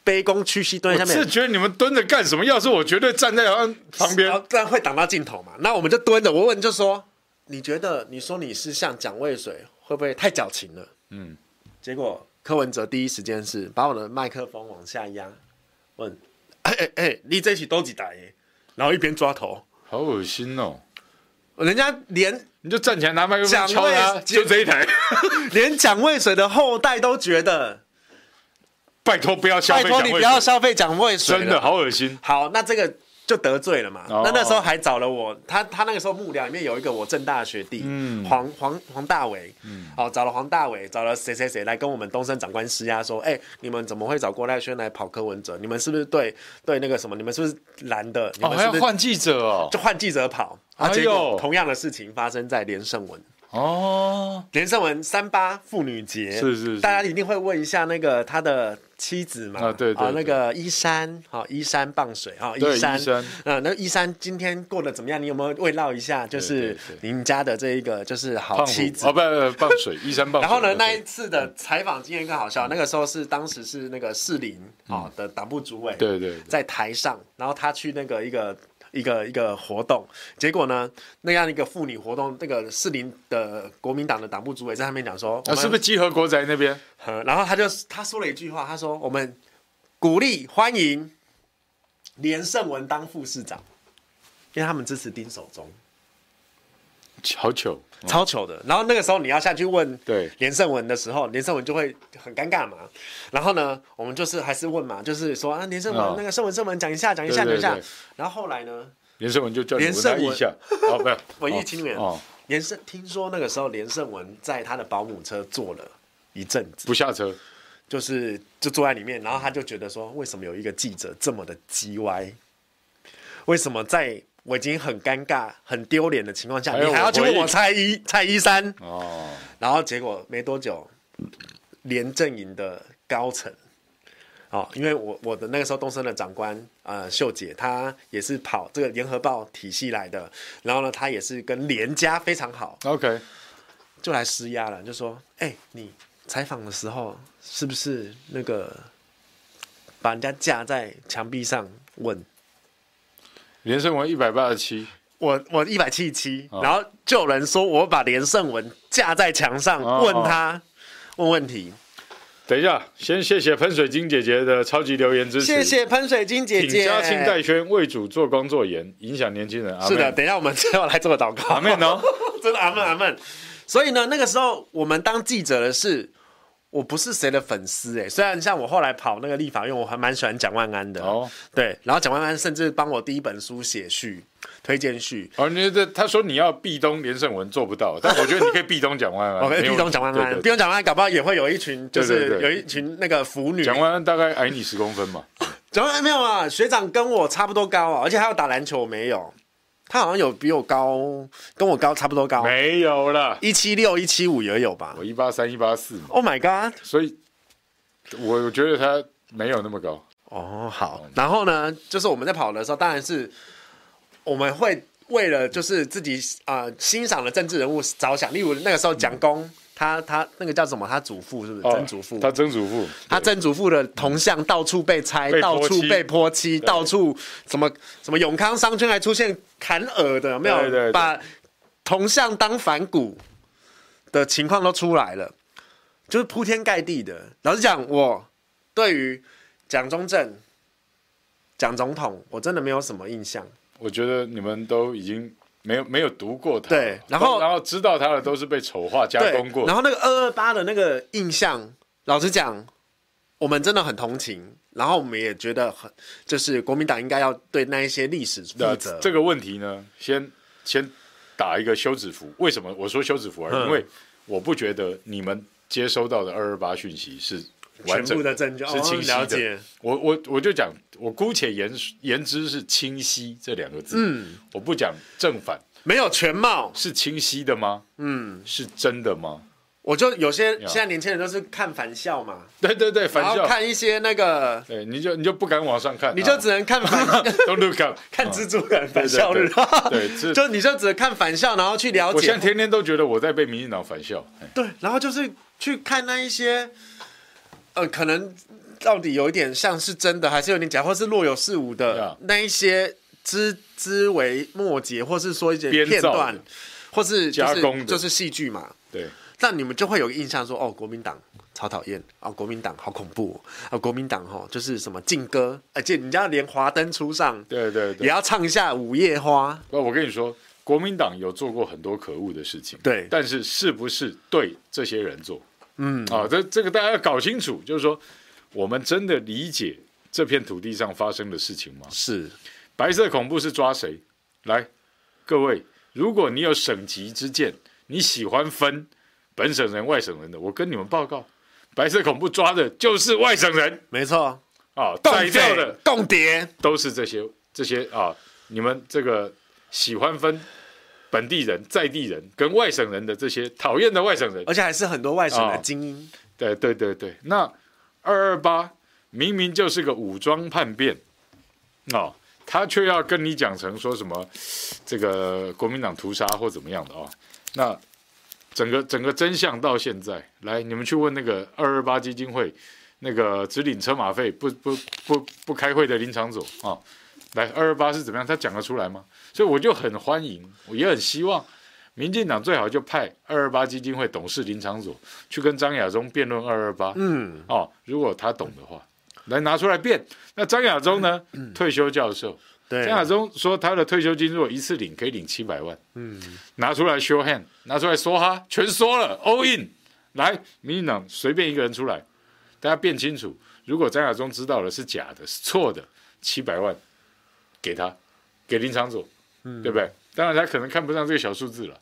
卑躬屈膝蹲在下面，是觉得你们蹲着干什么？要是我绝对站在旁边，这样会挡到镜头嘛？那我们就蹲着。我问就说，你觉得你说你是像蒋渭水，会不会太矫情了？嗯，结果柯文哲第一时间是把我的麦克风往下压，问，哎哎哎，你这一起都几台？然后一边抓头，好恶心哦！人家连你就站起来拿麦克风敲他，就这一台，连蒋渭水的后代都觉得。拜托不要消费，拜托你不要消费蒋渭水，真的好恶心。好，那这个就得罪了嘛。哦、那那时候还找了我，他他那个时候幕僚里面有一个我正大的学弟，嗯，黄黄黄大伟，嗯，好，找了黄大伟，找了谁谁谁来跟我们东森长官施压，说，哎、欸，你们怎么会找郭赖轩来跑柯文哲？你们是不是对对那个什么？你们是不是蓝的？你们是不是哦，还要换记者哦，就换记者跑。啊，结果同样的事情发生在连胜文。哦，连胜文三八妇女节，是是，是，大家一定会问一下那个他的妻子嘛？啊，那个依山，好，依山傍水，啊，依山，啊，那依山今天过得怎么样？你有没有慰劳一下？就是您家的这一个就是好妻子，哦，不不，傍水，依山傍水。然后呢，那一次的采访经验更好笑，那个时候是当时是那个士林啊的党部主委，对对，在台上，然后他去那个一个。一个一个活动，结果呢，那样一个妇女活动，那个士林的国民党的党部主委在上面讲说，啊，是不是集合国宅那边？然后他就他说了一句话，他说我们鼓励欢迎连胜文当副市长，因为他们支持丁守中。好糗，超糗的。然后那个时候你要下去问对连胜文的时候，连胜文就会很尴尬嘛。然后呢，我们就是还是问嘛，就是说啊，连胜文那个胜文胜文讲一下，讲一下，讲一下。然后后来呢，连胜文就叫连胜文一下，哦，不要文艺青年哦。连胜听说那个时候连胜文在他的保姆车坐了一阵子，不下车，就是就坐在里面。然后他就觉得说，为什么有一个记者这么的叽歪？为什么在？我已经很尴尬、很丢脸的情况下，你还要去问我蔡一蔡一山哦，然后结果没多久，连阵营的高层，哦，因为我我的那个时候东森的长官呃秀姐，她也是跑这个联合报体系来的，然后呢，她也是跟连家非常好，OK，就来施压了，就说，哎、欸，你采访的时候是不是那个把人家架在墙壁上问？连胜文一百八十七，我我一百七十七，然后就有人说我把连胜文架在墙上问他问问题。等一下，先谢谢喷水晶姐姐的超级留言支持，谢谢喷水晶姐姐。家清代宣为主做光作盐，影响年轻人。是的，等一下我们最后来做个祷告。阿门哦，真的阿门阿门。所以呢，那个时候我们当记者的是。我不是谁的粉丝哎，虽然像我后来跑那个立法院，我还蛮喜欢蒋万安的哦。对，然后蒋万安甚至帮我第一本书写序、推荐序。哦，你这他说你要壁咚连胜文做不到，但我觉得你可以壁咚蒋万安。我可以壁咚蒋万安，壁咚蒋万安，搞不好也会有一群，就是有一群那个腐女。蒋万安大概矮你十公分嘛？蒋万安没有啊，学长跟我差不多高啊，而且还要打篮球，我没有。他好像有比我高，跟我高差不多高。没有了，一七六、一七五也有吧？我一八三、一八四。Oh my god！所以，我我觉得他没有那么高。哦，好。然后呢，就是我们在跑的时候，当然是我们会为了就是自己啊、呃、欣赏的政治人物着想。例如那个时候蒋公。嗯他他那个叫什么？他祖父是不是？曾祖父？他曾祖父，他曾祖父的铜像到处被拆，到处被泼漆，到处什么什么永康商圈还出现砍耳的，有没有？把铜像当反骨的情况都出来了，就是铺天盖地的。老实讲，我对于蒋中正、蒋总统，我真的没有什么印象。我觉得你们都已经。没有没有读过他，对，然后然后知道他的都是被丑化加工过。然后那个二二八的那个印象，老实讲，我们真的很同情，然后我们也觉得很，就是国民党应该要对那一些历史负责。这个问题呢，先先打一个休止符。为什么我说休止符？而因为我不觉得你们接收到的二二八讯息是。完整的证据是清晰的，哦、了解。我我我就讲，我姑且言言之是清晰这两个字。嗯，我不讲正反，没有全貌，是清晰的吗？嗯，是真的吗？我就有些现在年轻人都是看反校嘛，对对对，反校。看一些那个，对，你就你就不敢往上看，你就只能看返校，Don't look up，看蜘蛛人反校日，对，就你就只能看反校，然后去了解。我现在天天都觉得我在被民进党反校，对，然后就是去看那一些。呃，可能到底有一点像是真的，还是有点假，或是若有似无的那一些枝枝微末节，或是说一些片段，或是、就是、加工就是戏剧嘛。对，但你们就会有个印象说，哦，国民党超讨厌啊，国民党好恐怖啊，国民党哈就是什么禁歌，而且人家连华灯初上，对对对，也要唱一下午夜花。不，我跟你说，国民党有做过很多可恶的事情，对，但是是不是对这些人做？嗯，啊，这这个大家要搞清楚，就是说，我们真的理解这片土地上发生的事情吗？是，白色恐怖是抓谁？来，各位，如果你有省级之见，你喜欢分本省人、外省人的，我跟你们报告，白色恐怖抓的就是外省人，没错，啊，逮掉的共谍都是这些这些啊，你们这个喜欢分。本地人、在地人跟外省人的这些讨厌的外省人，而且还是很多外省的精英。哦、对对对对，那二二八明明就是个武装叛变，哦，他却要跟你讲成说什么这个国民党屠杀或怎么样的哦。那整个整个真相到现在，来你们去问那个二二八基金会那个只领车马费不不不不开会的林昶佐啊。哦来二二八是怎么样？他讲得出来吗？所以我就很欢迎，我也很希望，民进党最好就派二二八基金会董事林长佐去跟张亚中辩论二二八。嗯，哦，如果他懂的话，来拿出来辩。那张亚中呢？嗯、退休教授。对。张亚中说他的退休金如果一次领可以领七百万。嗯。拿出来 show hand，拿出来说哈，全说了 all in。来，民进党随便一个人出来，大家辩清楚。如果张亚中知道了是假的，是错的，七百万。给他，给林昶佐，嗯，对不对？当然他可能看不上这个小数字了，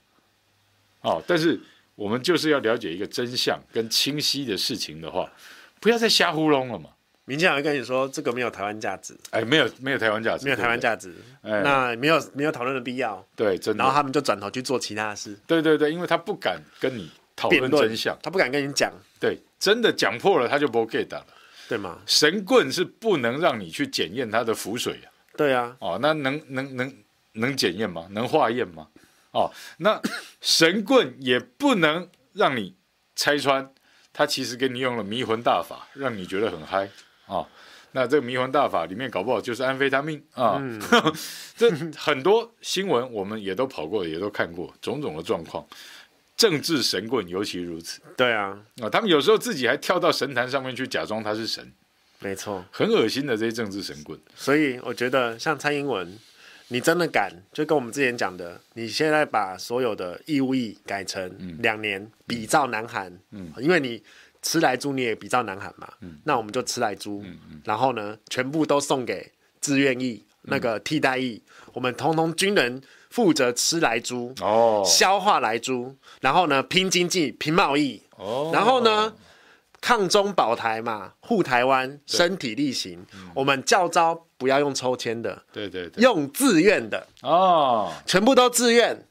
哦，但是我们就是要了解一个真相跟清晰的事情的话，不要再瞎糊弄了嘛。民进党会跟你说这个没有台湾价值，哎，没有没有台湾价值，没有台湾价值，哎，那没有没有讨论的必要，对，真的。然后他们就转头去做其他事，对对对，因为他不敢跟你讨论真相，他不敢跟你讲，对，真的讲破了他就不 get 了，对吗？神棍是不能让你去检验他的浮水啊。对啊，哦，那能能能能检验吗？能化验吗？哦，那神棍也不能让你拆穿，他其实给你用了迷魂大法，让你觉得很嗨啊。那这个迷魂大法里面搞不好就是安非他命啊。嗯、这很多新闻我们也都跑过，也都看过种种的状况。政治神棍尤其如此。对啊，啊，他们有时候自己还跳到神坛上面去假装他是神。没错，很恶心的这些政治神棍。所以我觉得，像蔡英文，你真的敢，就跟我们之前讲的，你现在把所有的义务役改成两年，嗯、比照南韩，嗯，因为你吃来猪你也比照南韩嘛，嗯，那我们就吃来猪，嗯嗯，然后呢，全部都送给志愿役那个替代役，嗯、我们通通军人负责吃来猪，哦，消化来猪，然后呢，拼经济、拼贸易，哦，然后呢。抗中保台嘛，护台湾，身体力行。我们教招不要用抽签的，对对对，用自愿的哦，全部都自愿。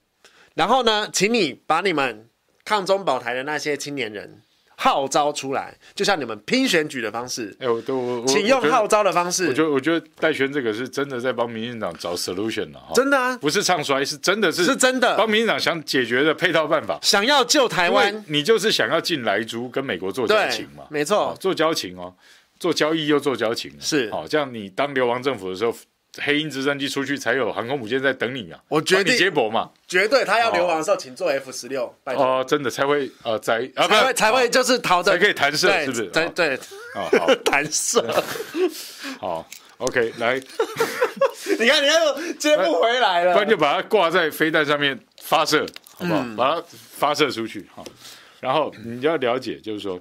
然后呢，请你把你们抗中保台的那些青年人号召出来，就像你们拼选举的方式。哎，我都我请用号召的方式。我觉得我觉得戴轩这个是真的在帮民进党找 solution 了哈，真的啊，不是唱衰，是真的是是真的。帮民进党想解决的配套办法，想要救台湾，你就是想要进莱猪跟美国做交情嘛，没错，做交情哦，做交易又做交情，是。好，这样你当流亡政府的时候。黑鹰直升机出去才有航空母舰在等你啊！我决定接驳嘛，绝对他要流亡的时候，请坐 F 十六。哦，真的才会呃，在啊，才会才会就是逃的，才可以弹射，是不是？对对，啊好，弹射。好，OK，来，你 看你看，接不回来了，不然就把它挂在飞弹上面发射，好不好？把它发射出去好。然后你要了解，就是说，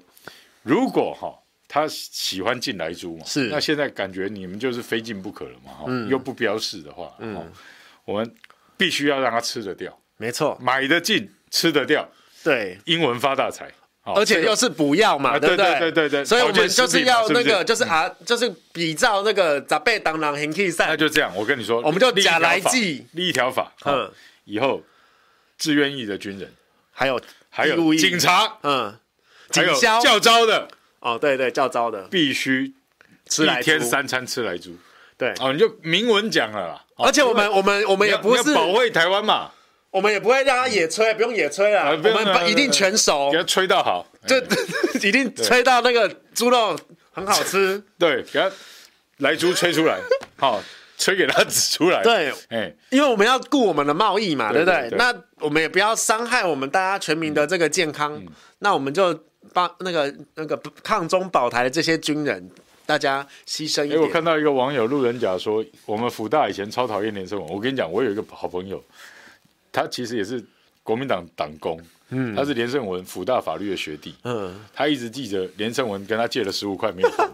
如果哈。他喜欢进来租嘛？是。那现在感觉你们就是非进不可了嘛？哈、嗯，又不标示的话，嗯，我们必须要让他吃得掉。没错，买得进，吃得掉。对，英文发大财，而且又是补药嘛，对不对？对对对对。所以我们就是要那个，就是啊，就是比照那个杂贝当狼行 K 赛。那就这样，我跟你说，我们就假来记立一条法，嗯，以后志愿役的军人，还有还有警察，嗯，还有教招的。哦，对对，教招的。必须吃一天三餐吃来猪，对，哦，你就明文讲了啦。而且我们我们我们也不是保卫台湾嘛，我们也不会让他野炊，不用野炊了，我们一定全熟，给他吹到好，就 一定吹到那个猪肉很好吃。对，给他来猪吹出来，好，吹给他指出来。对，哎，因为我们要顾我们的贸易嘛，对不对？那我们也不要伤害我们大家全民的这个健康，那我们就。帮那个那个抗中保台的这些军人，大家牺牲一点。哎，我看到一个网友路人甲说，我们福大以前超讨厌连胜文。我跟你讲，我有一个好朋友，他其实也是国民党党工，嗯，他是连胜文福大法律的学弟，嗯，他一直记着连胜文跟他借了十五块没有还。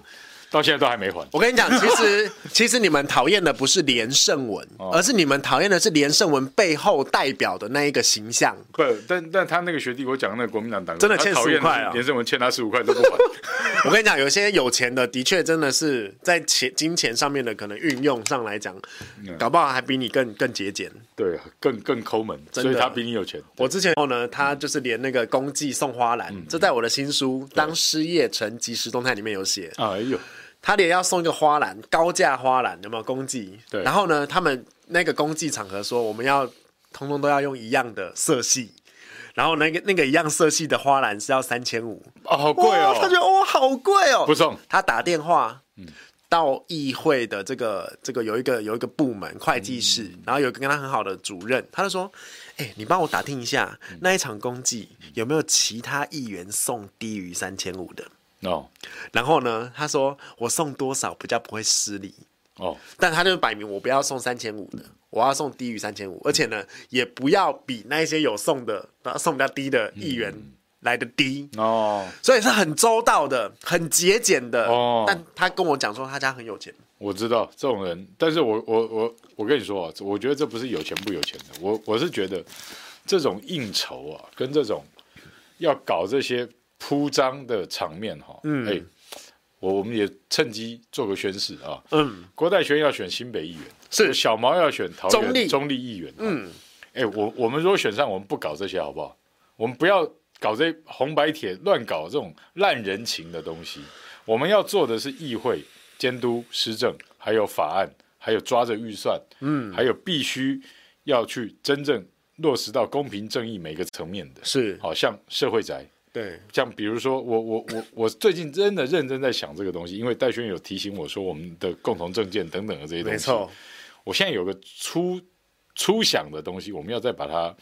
到现在都还没还。我跟你讲，其实 其实你们讨厌的不是连胜文，而是你们讨厌的是连胜文背后代表的那一个形象。不，但但他那个学弟，我讲那个国民党党真的欠十五块啊！连胜文欠他十五块都不还。我跟你讲，有些有钱的，的确真的是在钱金钱上面的可能运用上来讲，搞不好还比你更更节俭。对，更更抠门，所以他比你有钱。我之前后呢，他就是连那个公祭送花篮，这在我的新书《当失业成即时动态》里面有写。哎呦。他也要送一个花篮，高价花篮，有没有公祭？对。然后呢，他们那个公祭场合说，我们要通通都要用一样的色系，然后那个那个一样色系的花篮是要三千五。哦，好贵哦！他觉得哦，好贵哦，不送。他打电话，到议会的这个这个有一个有一个部门会计室，嗯、然后有一个跟他很好的主任，他就说：“哎、欸，你帮我打听一下，嗯、那一场公祭有没有其他议员送低于三千五的？” No. 然后呢？他说我送多少比较不会失礼哦，oh. 但他就摆明我不要送三千五的，我要送低于三千五，而且呢，也不要比那些有送的送比较低的议员来的低哦，oh. 所以是很周到的，很节俭的哦。Oh. 但他跟我讲说他家很有钱，我知道这种人，但是我我我我跟你说啊，我觉得这不是有钱不有钱的，我我是觉得这种应酬啊，跟这种要搞这些。铺张的场面哈，嗯，哎，我我们也趁机做个宣誓啊，嗯，郭代轩要选新北议员，是。小毛要选桃园中立。议员，嗯，哎，我我们如果选上，我们不搞这些好不好？我们不要搞这红白帖乱搞这种烂人情的东西，我们要做的是议会监督施政，还有法案，还有抓着预算，嗯，还有必须要去真正落实到公平正义每个层面的，是，好像社会宅。对，像比如说，我我我我最近真的认真在想这个东西，因为戴轩有提醒我说，我们的共同证件等等的这些东西，没错。我现在有个初初想的东西，我们要再把它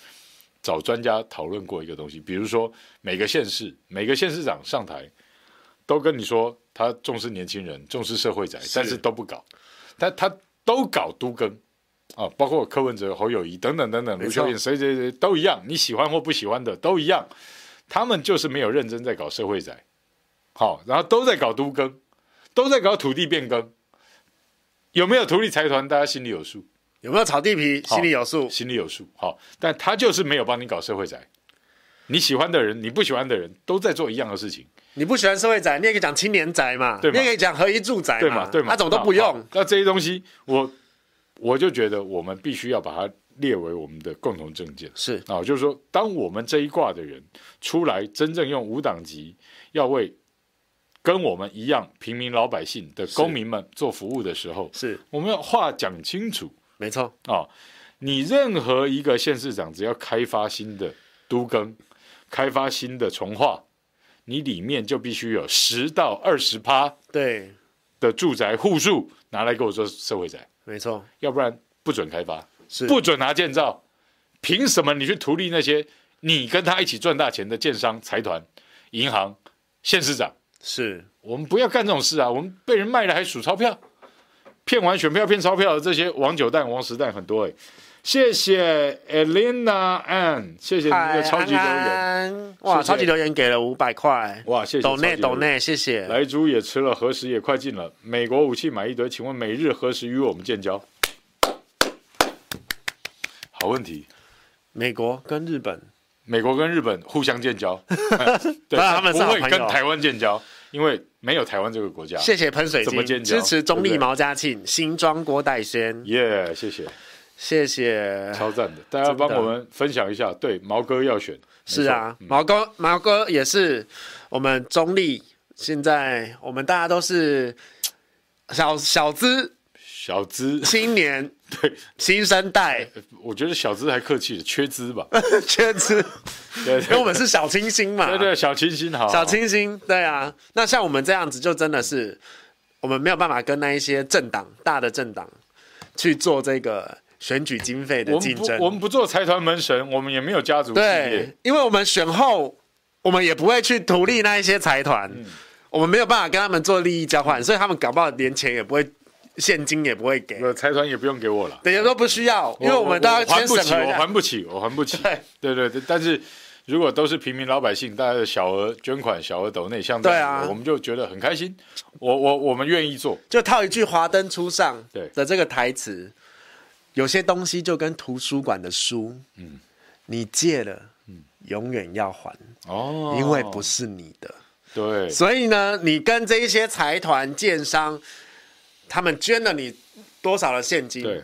找专家讨论过一个东西，比如说每个县市每个县市长上台都跟你说他重视年轻人，重视社会宅，但是都不搞，但他都搞都更啊，包括柯文哲、侯友宜等等等等，卢秀燕谁谁谁都一样，你喜欢或不喜欢的都一样。他们就是没有认真在搞社会宅，好，然后都在搞都更，都在搞土地变更，有没有土地财团？大家心里有数。有没有炒地皮？心里有数，心里有数。好，但他就是没有帮你搞社会宅。你喜欢的人，你不喜欢的人都在做一样的事情。你不喜欢社会宅，你也可以讲青年宅嘛，对嘛，你也可以讲合一住宅嘛，对嘛，对嘛，那种都不用。那这些东西，我我就觉得我们必须要把它列为我们的共同政见。是啊，就是说，当我们这一挂的人出来，真正用无党籍要为跟我们一样平民老百姓的公民们做服务的时候，是我们要话讲清楚。没错啊，你任何一个县市长只要开发新的都更，开发新的重化。你里面就必须有十到二十趴对的住宅户数拿来给我做社会宅，没错，要不然不准开发，是不准拿建造，凭什么你去图利那些你跟他一起赚大钱的建商、财团、银行、县市长？是我们不要干这种事啊！我们被人卖了还数钞票，骗完选票骗钞票的这些王九蛋、王十蛋很多哎、欸。谢谢 Elena Ann，谢谢你的超级留言，哇，谢谢超级留言给了五百块，哇，谢谢，抖内抖内，谢谢。莱猪也吃了，何时也快进了？美国武器买一堆，请问美日何时与我们建交？好问题，美国跟日本，美国跟日本互相建交，对，他们不会跟台湾建交，因为没有台湾这个国家。谢谢喷水怎么建交，支持中立毛家庆，新庄郭代轩，耶，谢谢。谢谢，超赞的！大家帮我们分享一下，对，毛哥要选，是啊，嗯、毛哥，毛哥也是我们中立，现在我们大家都是小小资，小资。青年，对，新生代，我觉得小资还客气，缺资吧，缺资，对，因为我们是小清新嘛，对对，小清新好，小清新，对啊，那像我们这样子，就真的是我们没有办法跟那一些政党，大的政党去做这个。选举经费的竞争，我们不做财团门神，我们也没有家族企业。对，因为我们选后，我们也不会去图利那一些财团，嗯、我们没有办法跟他们做利益交换，所以他们搞不好连钱也不会，现金也不会给。财团也不用给我了，等于说不需要，因为我们大家还不起，我还不起，我还不起。对。对对对，但是如果都是平民老百姓，大家的小额捐款、小额抖内，像对啊，我们就觉得很开心。我我我们愿意做，就套一句华灯初上的这个台词。有些东西就跟图书馆的书，嗯，你借了，嗯，永远要还哦，因为不是你的，对，所以呢，你跟这一些财团、建商，他们捐了你多少的现金，对，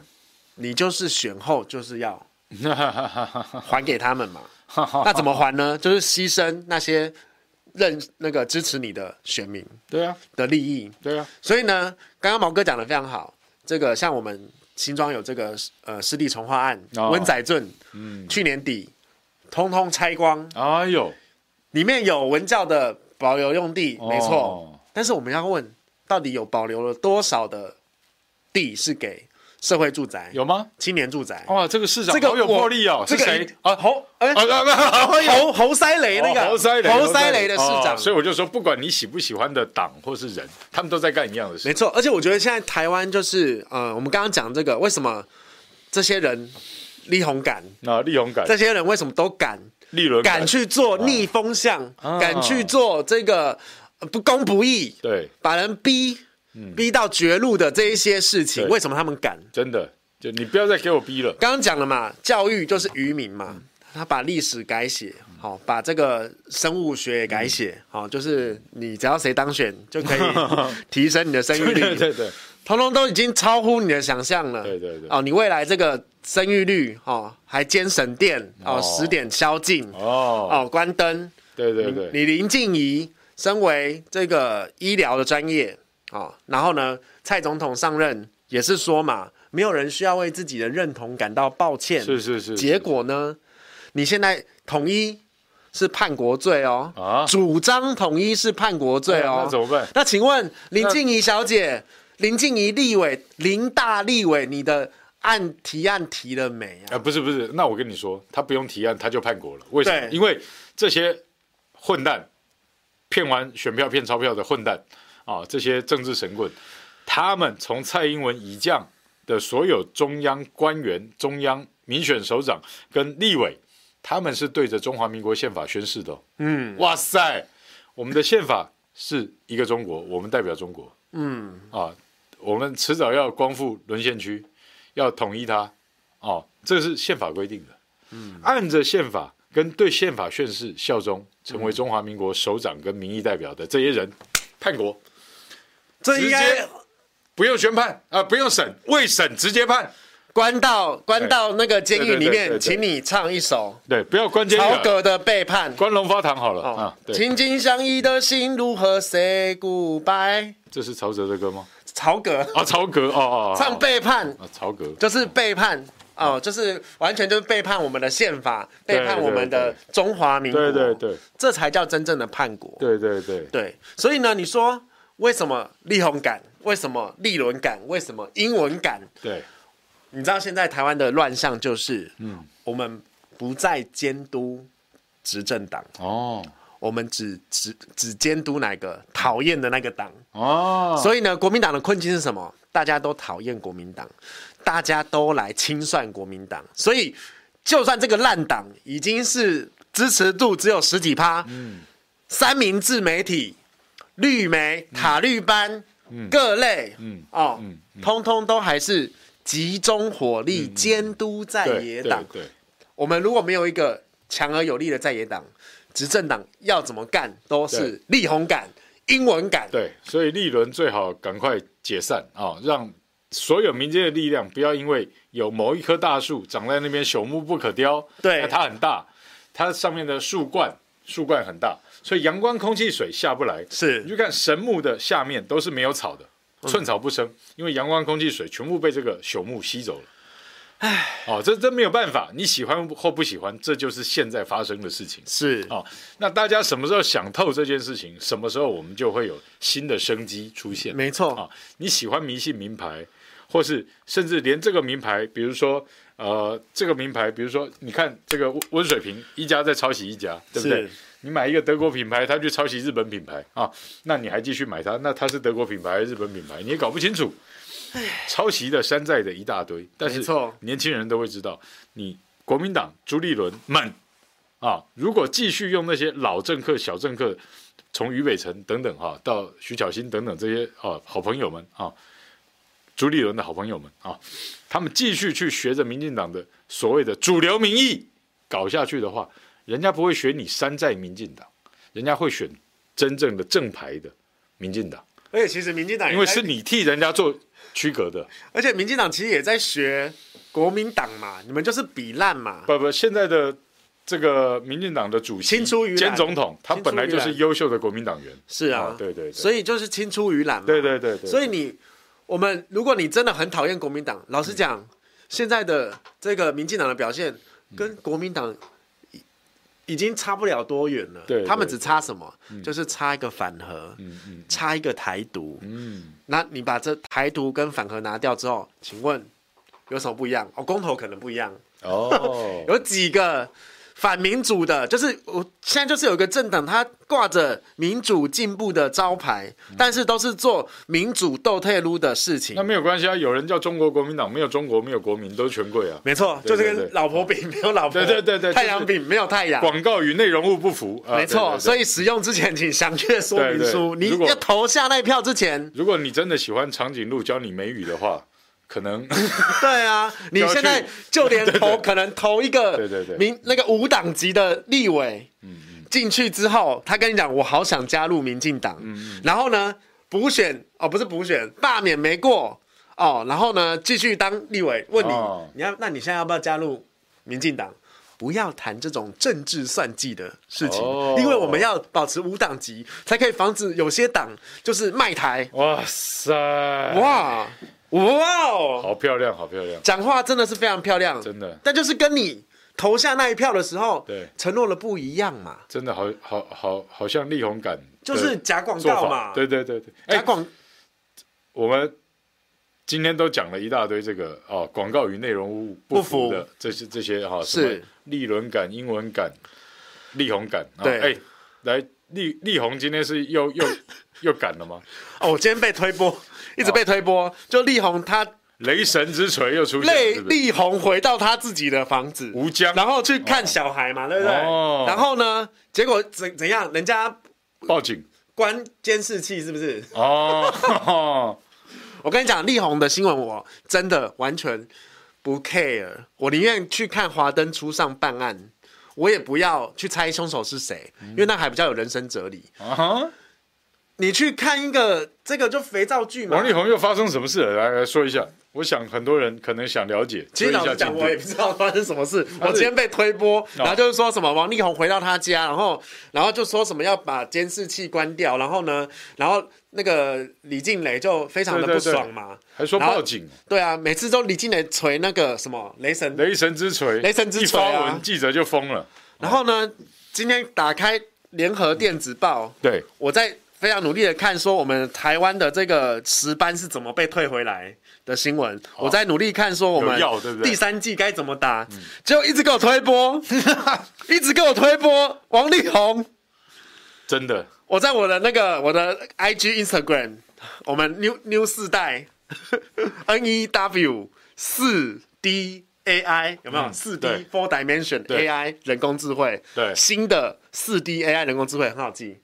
你就是选后就是要 还给他们嘛，那怎么还呢？就是牺牲那些认那个支持你的选民，对啊。的利益，对啊，所以呢，刚刚毛哥讲的非常好，这个像我们。新庄有这个呃湿地重化案，温仔镇，嗯，去年底通通拆光，哎呦，里面有文教的保留用地，没错，但是我们要问，到底有保留了多少的地是给社会住宅？有吗？青年住宅？哇，这个市长好有魄力哦！这个谁啊？侯哎，侯侯赛雷那个侯赛雷，侯赛雷的市长。所以我就说，不管你喜不喜欢的党或是人，他们都在干一样的事。没错，而且我觉得现在台湾就是，呃，我们刚刚讲这个，为什么这些人力宏敢啊？力宏敢，这些人为什么都敢？立伦敢去做逆风向，敢去做这个不公不义，对，把人逼。逼到绝路的这一些事情，为什么他们敢？真的，就你不要再给我逼了。刚刚讲了嘛，教育就是愚民嘛，他把历史改写，好，把这个生物学也改写，好，就是你只要谁当选就可以 提升你的生育率，对对对，通通都已经超乎你的想象了，对对对。哦，你未来这个生育率，哦，还兼省电，哦，十点宵禁，哦，哦，关灯，对对对。你林静仪身为这个医疗的专业。哦，然后呢，蔡总统上任也是说嘛，没有人需要为自己的认同感到抱歉。是是是，是。结果呢，你现在统一是叛国罪哦，啊，主张统一是叛国罪哦，那怎么办？那请问林静怡小姐，林静怡立委，林大立委，你的案提案提了没啊？啊，不是不是，那我跟你说，他不用提案，他就叛国了。为什么？因为这些混蛋骗完选票、骗钞票的混蛋。啊，这些政治神棍，他们从蔡英文以降的所有中央官员、中央民选首长跟立委，他们是对着中华民国宪法宣誓的。嗯，哇塞，我们的宪法是一个中国，我们代表中国。嗯，啊，我们迟早要光复沦陷区，要统一它。哦，这是宪法规定的。嗯，按着宪法跟对宪法宣誓效忠，成为中华民国首长跟民意代表的这些人，叛国，这应该不用宣判啊、呃，不用审，未审直接判，关到关到那个监狱里面，请你唱一首，对，不要关监狱，曹格的背叛，关龙发堂好了、哦、啊。情景相依的心如何 say goodbye？这是曹哲的歌吗？曹格。啊，曹格哦哦，唱背叛。啊，曹格。就是背叛。哦，就是完全就是背叛我们的宪法，背叛我们的中华民国，对对对，这才叫真正的叛国。对对对对，所以呢，你说为什么立宏感？为什么立伦感？为什么英文感？对，你知道现在台湾的乱象就是，嗯，我们不再监督执政党哦，我们只只只监督哪个讨厌的那个党哦，所以呢，国民党的困境是什么？大家都讨厌国民党。大家都来清算国民党，所以就算这个烂党已经是支持度只有十几趴，嗯，三明治媒体、绿媒、塔绿班、嗯、各类，嗯哦嗯嗯，通通都还是集中火力监督在野党。对，对，对，我们如果没有一个强而有力的在野党，执政党要怎么干都是力宏感、英文感。对，所以立伦最好赶快解散啊、哦，让。所有民间的力量，不要因为有某一棵大树长在那边，朽木不可雕。对，它很大，它上面的树冠，树冠很大，所以阳光、空气、水下不来。是，你就看神木的下面都是没有草的，寸草不生，嗯、因为阳光、空气、水全部被这个朽木吸走了。哎，哦，这真没有办法，你喜欢或不喜欢，这就是现在发生的事情。是，哦，那大家什么时候想透这件事情，什么时候我们就会有新的生机出现。没错，啊、哦，你喜欢迷信名牌。或是甚至连这个名牌，比如说，呃，这个名牌，比如说，你看这个温水瓶，一家在抄袭一家，对不对？你买一个德国品牌，他去抄袭日本品牌啊，那你还继续买它？那它是德国品牌还是日本品牌？你也搞不清楚。抄袭的山寨的一大堆，但是年轻人都会知道，你国民党朱立伦们啊，如果继续用那些老政客、小政客，从于北辰等等哈、啊，到徐巧芯等等这些啊好朋友们啊。朱立伦的好朋友们啊，他们继续去学着民进党的所谓的主流民意搞下去的话，人家不会选你山寨民进党，人家会选真正的正牌的民进党。而且其实民进党因为是你替人家做区隔的，而且民进党其实也在学国民党嘛，你们就是比烂嘛。不不，现在的这个民进党的主席兼总统，他本来就是优秀的国民党员。是啊，哦、对，对对，所以就是青出于蓝嘛。对对对对，对，所以你。我们如果你真的很讨厌国民党，老实讲，现在的这个民进党的表现跟国民党已已经差不了多远了。对，他们只差什么？就是差一个反核，差一个台独。嗯，那你把这台独跟反核拿掉之后，请问有什么不一样？哦，公投可能不一样。哦，有几个。反民主的，就是我现在就是有一个政党，它挂着民主进步的招牌，嗯，但是都是做民主斗退路的事情。那没有关系啊，有人叫中国国民党，没有中国，没有国民，都是权贵啊。没错，就是跟老婆饼没有老婆，对对对对，太阳饼没有太阳。广告与内容物不符，没错。所以使用之前请详阅说明书。你要投下那一票之前，如果你真的喜欢长颈鹿教你美语的话。可能。对啊，你现在就连投可能投一个民那个五党籍的立委嗯进去之后，他跟你讲，我好想加入民进党，然后呢补选哦，不是补选，罢免没过。哦，然后呢继续当立委，问你你要，那你现在要不要加入民进党？不要谈这种政治算计的事情，因为我们要保持无党籍，才可以防止有些党就是卖台。哇塞，哇。哇哦，好漂亮，好漂亮！讲话真的是非常漂亮，真的。但就是跟你投下那一票的时候，对，承诺的不一样嘛。真的好好好，好像力宏感，就是假广告嘛。对对对对，假广、欸。我们今天都讲了一大堆这个哦，广告与内容物不符的这些这些哈，是立伦敢、英文感、力宏感。对，哎、欸，来力力宏今天是又又又敢了吗？哦，我今天被推波。一直被推波，就力宏他雷神之锤又出现，力力宏回到他自己的房子吴江，然后去看小孩嘛，哦、对不对？哦、然后呢，结果怎怎样？人家报警关监视器是不是？哦，我跟你讲，力宏的新闻我真的完全不 care，我宁愿去看华灯初上办案，我也不要去猜凶手是谁，因为那还比较有人生哲理。啊你去看一个这个就肥皂剧嘛？王力宏又发生什么事了？来来说一下。我想很多人可能想了解。其实老实讲，我也不知道发生什么事。我今天被推播，然后就是说什么王力宏回到他家，然后然后就说什么要把监视器关掉，然后呢，然后那个李静蕾就非常的不爽嘛，还说报警。对啊，每次都李静蕾锤那个什么雷神，雷神之锤，雷神之锤，一发文记者就疯了。然后呢，今天打开联合电子报，对，我在。非常努力的看，说我们台湾的这个石斑是怎么被退回来的新闻。我在努力看，说我们第三季该怎么打，结果一直给我推波，一直给我推波王力宏。真的，我在我的那个我的 IG Instagram，我们 New New 四代 N E W 四 D A I 有没有？四 D Four Dimension A I 人工智慧，对，新的四 D A I 人工智慧很好记，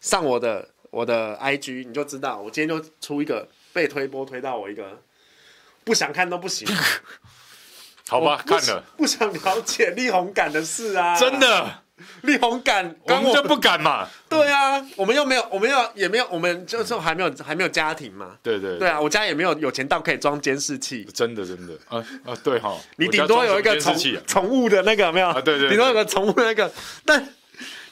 上我的。我的 IG 你就知道，我今天就出一个被推波推到我一个不想看都不行，好吧，看了不想了解力宏感的事啊，真的力宏感，我们就不敢嘛，对啊，我们又没有，我们又也没有，我们就是还没有还没有家庭嘛，对对。对啊，我家也没有有钱到可以装监视器，真的真的啊啊对哈，你顶多有一个宠宠物的那个没有？啊，对对，顶多有个宠物的那个，但。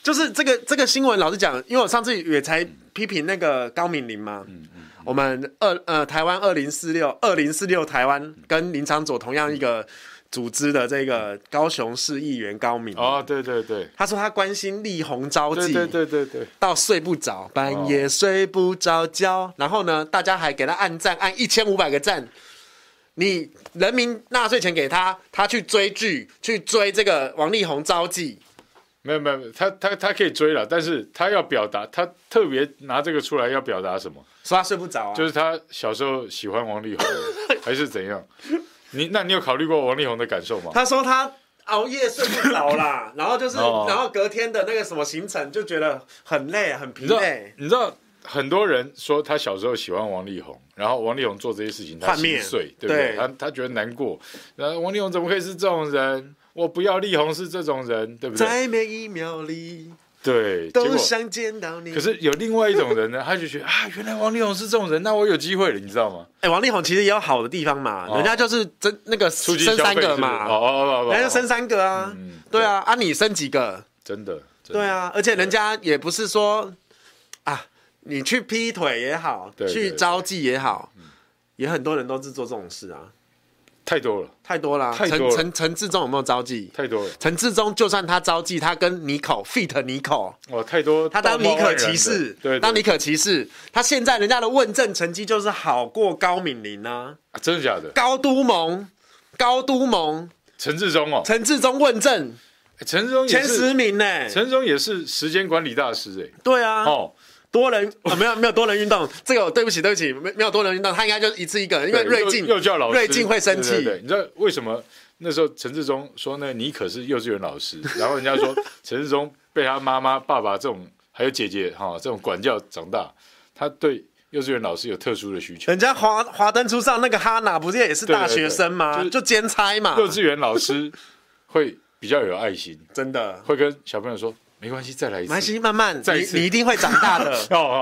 就是这个这个新闻，老实讲，因为我上次也才批评那个高敏玲嘛，嗯嗯、我们二呃台湾二零四六二零四六台湾跟林昌佐同样一个组织的这个高雄市议员高敏哦，对对对，他说他关心力宏召妓，对对对对，到睡不着，半夜睡不着觉，哦、然后呢，大家还给他按赞，按一千五百个赞，你人民纳税钱给他，他去追剧，去追这个王力宏召妓。没有没有，他他他可以追了，但是他要表达，他特别拿这个出来要表达什么？说他睡不着啊？就是他小时候喜欢王力宏，还是怎样？你那你有考虑过王力宏的感受吗？他说他熬夜睡不着啦，然后就是，哦、然后隔天的那个什么行程就觉得很累，很疲惫。你知道很多人说他小时候喜欢王力宏，然后王力宏做这些事情他心碎，对不对？对他他觉得难过，然后王力宏怎么可以是这种人？我不要力宏是这种人，对不对？在每一秒里，对，都想见到你。可是有另外一种人呢，他就觉得啊，原来王力宏是这种人，那我有机会了，你知道吗？哎，王力宏其实也有好的地方嘛，人家就是真那个生三个嘛，哦哦哦，人家生三个啊，对啊，啊你生几个？真的，对啊，而且人家也不是说啊，你去劈腿也好，去招妓也好，也很多人都是做这种事啊。太多了，太多了。陈陈陈志忠有没有招妓？太多了。陈志忠就算他招妓，他跟尼可 fit 尼可，哇，太多。他当尼可骑士，对，当尼可骑士，他现在人家的问政成绩就是好过高敏玲呢。真的假的？高都盟，高都盟，陈志忠哦，陈志忠问政，陈志忠前十名呢。陈志忠也是时间管理大师哎。对啊。哦。多人啊，没有没有多人运动，这个对不起对不起，没没有多人运动，他应该就一次一个人，因为瑞静又叫老师，瑞静会生气。对，对，对，你知道为什么那时候陈志忠说呢？你可是幼稚园老师，然后人家说陈志忠被他妈妈、爸爸这种还有姐姐哈这种管教长大，他对幼稚园老师有特殊的需求。人家华华灯初上那个哈娜不是也是大学生吗？就兼差嘛。幼稚园老师会比较有爱心，真的会跟小朋友说。没关系，再来一次。没关系，慢慢，你你一定会长大的，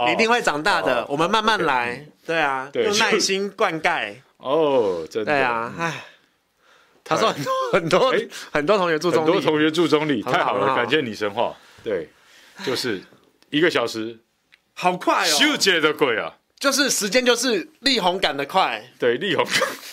你一定会长大的。我们慢慢来，对啊，用耐心灌溉。哦，真的。对啊，哎，他说很多很多很多同学住中，很多同学住中坜，太好了，感谢你神话。对，就是一个小时，好快哦，秀姐的鬼啊，就是时间就是力宏赶得快，对，力宏，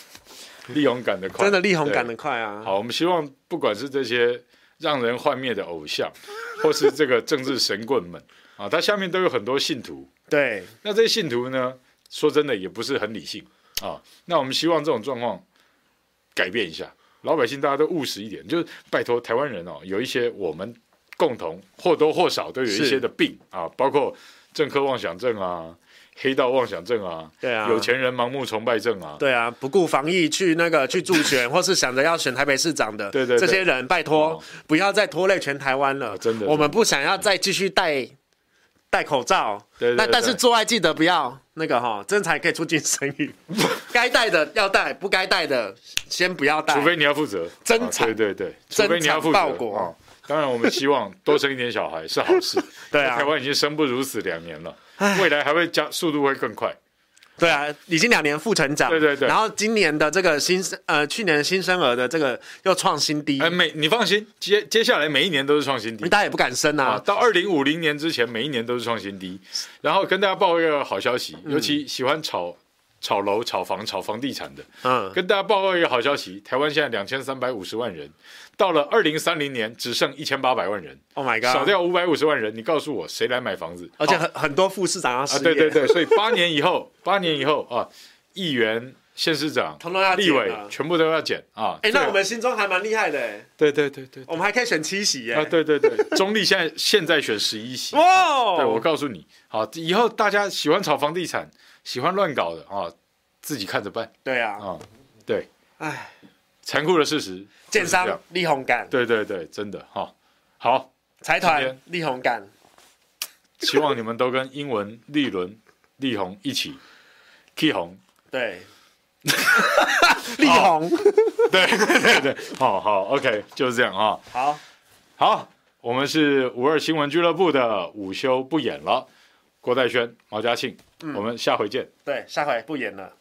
力宏赶得快，真的力宏赶得快啊。好，我们希望不管是这些。让人幻灭的偶像，或是这个政治神棍们啊，他下面都有很多信徒。对，那这些信徒呢，说真的也不是很理性啊。那我们希望这种状况改变一下，老百姓大家都务实一点，就是拜托台湾人哦，有一些我们共同或多或少都有一些的病啊，包括政客妄想症啊。黑道妄想症啊，对啊，有钱人盲目崇拜症啊，对啊，不顾防疫去那个去助选，或是想着要选台北市长的，对对，这些人拜托不要再拖累全台湾了，真的，我们不想要再继续戴戴口罩，对，那但是做爱记得不要那个哈，这才可以促进生育，该戴的要戴，不该戴的先不要戴，除非你要负责，真惨，对对对，除非你要负责，当然我们希望多生一点小孩是好事。对啊，台湾已经生不如死两年了，未来还会加速度会更快。对啊，已经两年负成长。对对对。然后今年的这个新生呃，去年的新生儿的这个又创新低。哎，每你放心，接接下来每一年都是创新低，大家也不敢生啊。啊到二零五零年之前，每一年都是创新低。然后跟大家报一个好消息，尤其喜欢炒炒楼、炒房、炒房地产的，嗯，跟大家报告一个好消息，台湾现在两千三百五十万人。到了二零三零年，只剩一千八百万人。Oh my god！少掉五百五十万人，你告诉我谁来买房子？而且很很多副市长。啊，对对对，所以八年以后，八年以后啊，议员、县市长、立委全部都要减啊。哎，那我们新中还蛮厉害的。对对对对，我们还可以选七席耶。啊，对对对，中立现在现在选十一席。哇！对，我告诉你，好，以后大家喜欢炒房地产、喜欢乱搞的啊，自己看着办。对啊。啊，对。唉，残酷的事实。建商力宏干，对对对，真的哈，好。财团力宏干，希望你们都跟英文立伦、力宏一起，K 红，对，力宏，对对对对，好好，OK，就是这样啊，好，好，我们是五二新闻俱乐部的午休不演了，郭代轩、毛嘉庆，我们下回见，对，下回不演了。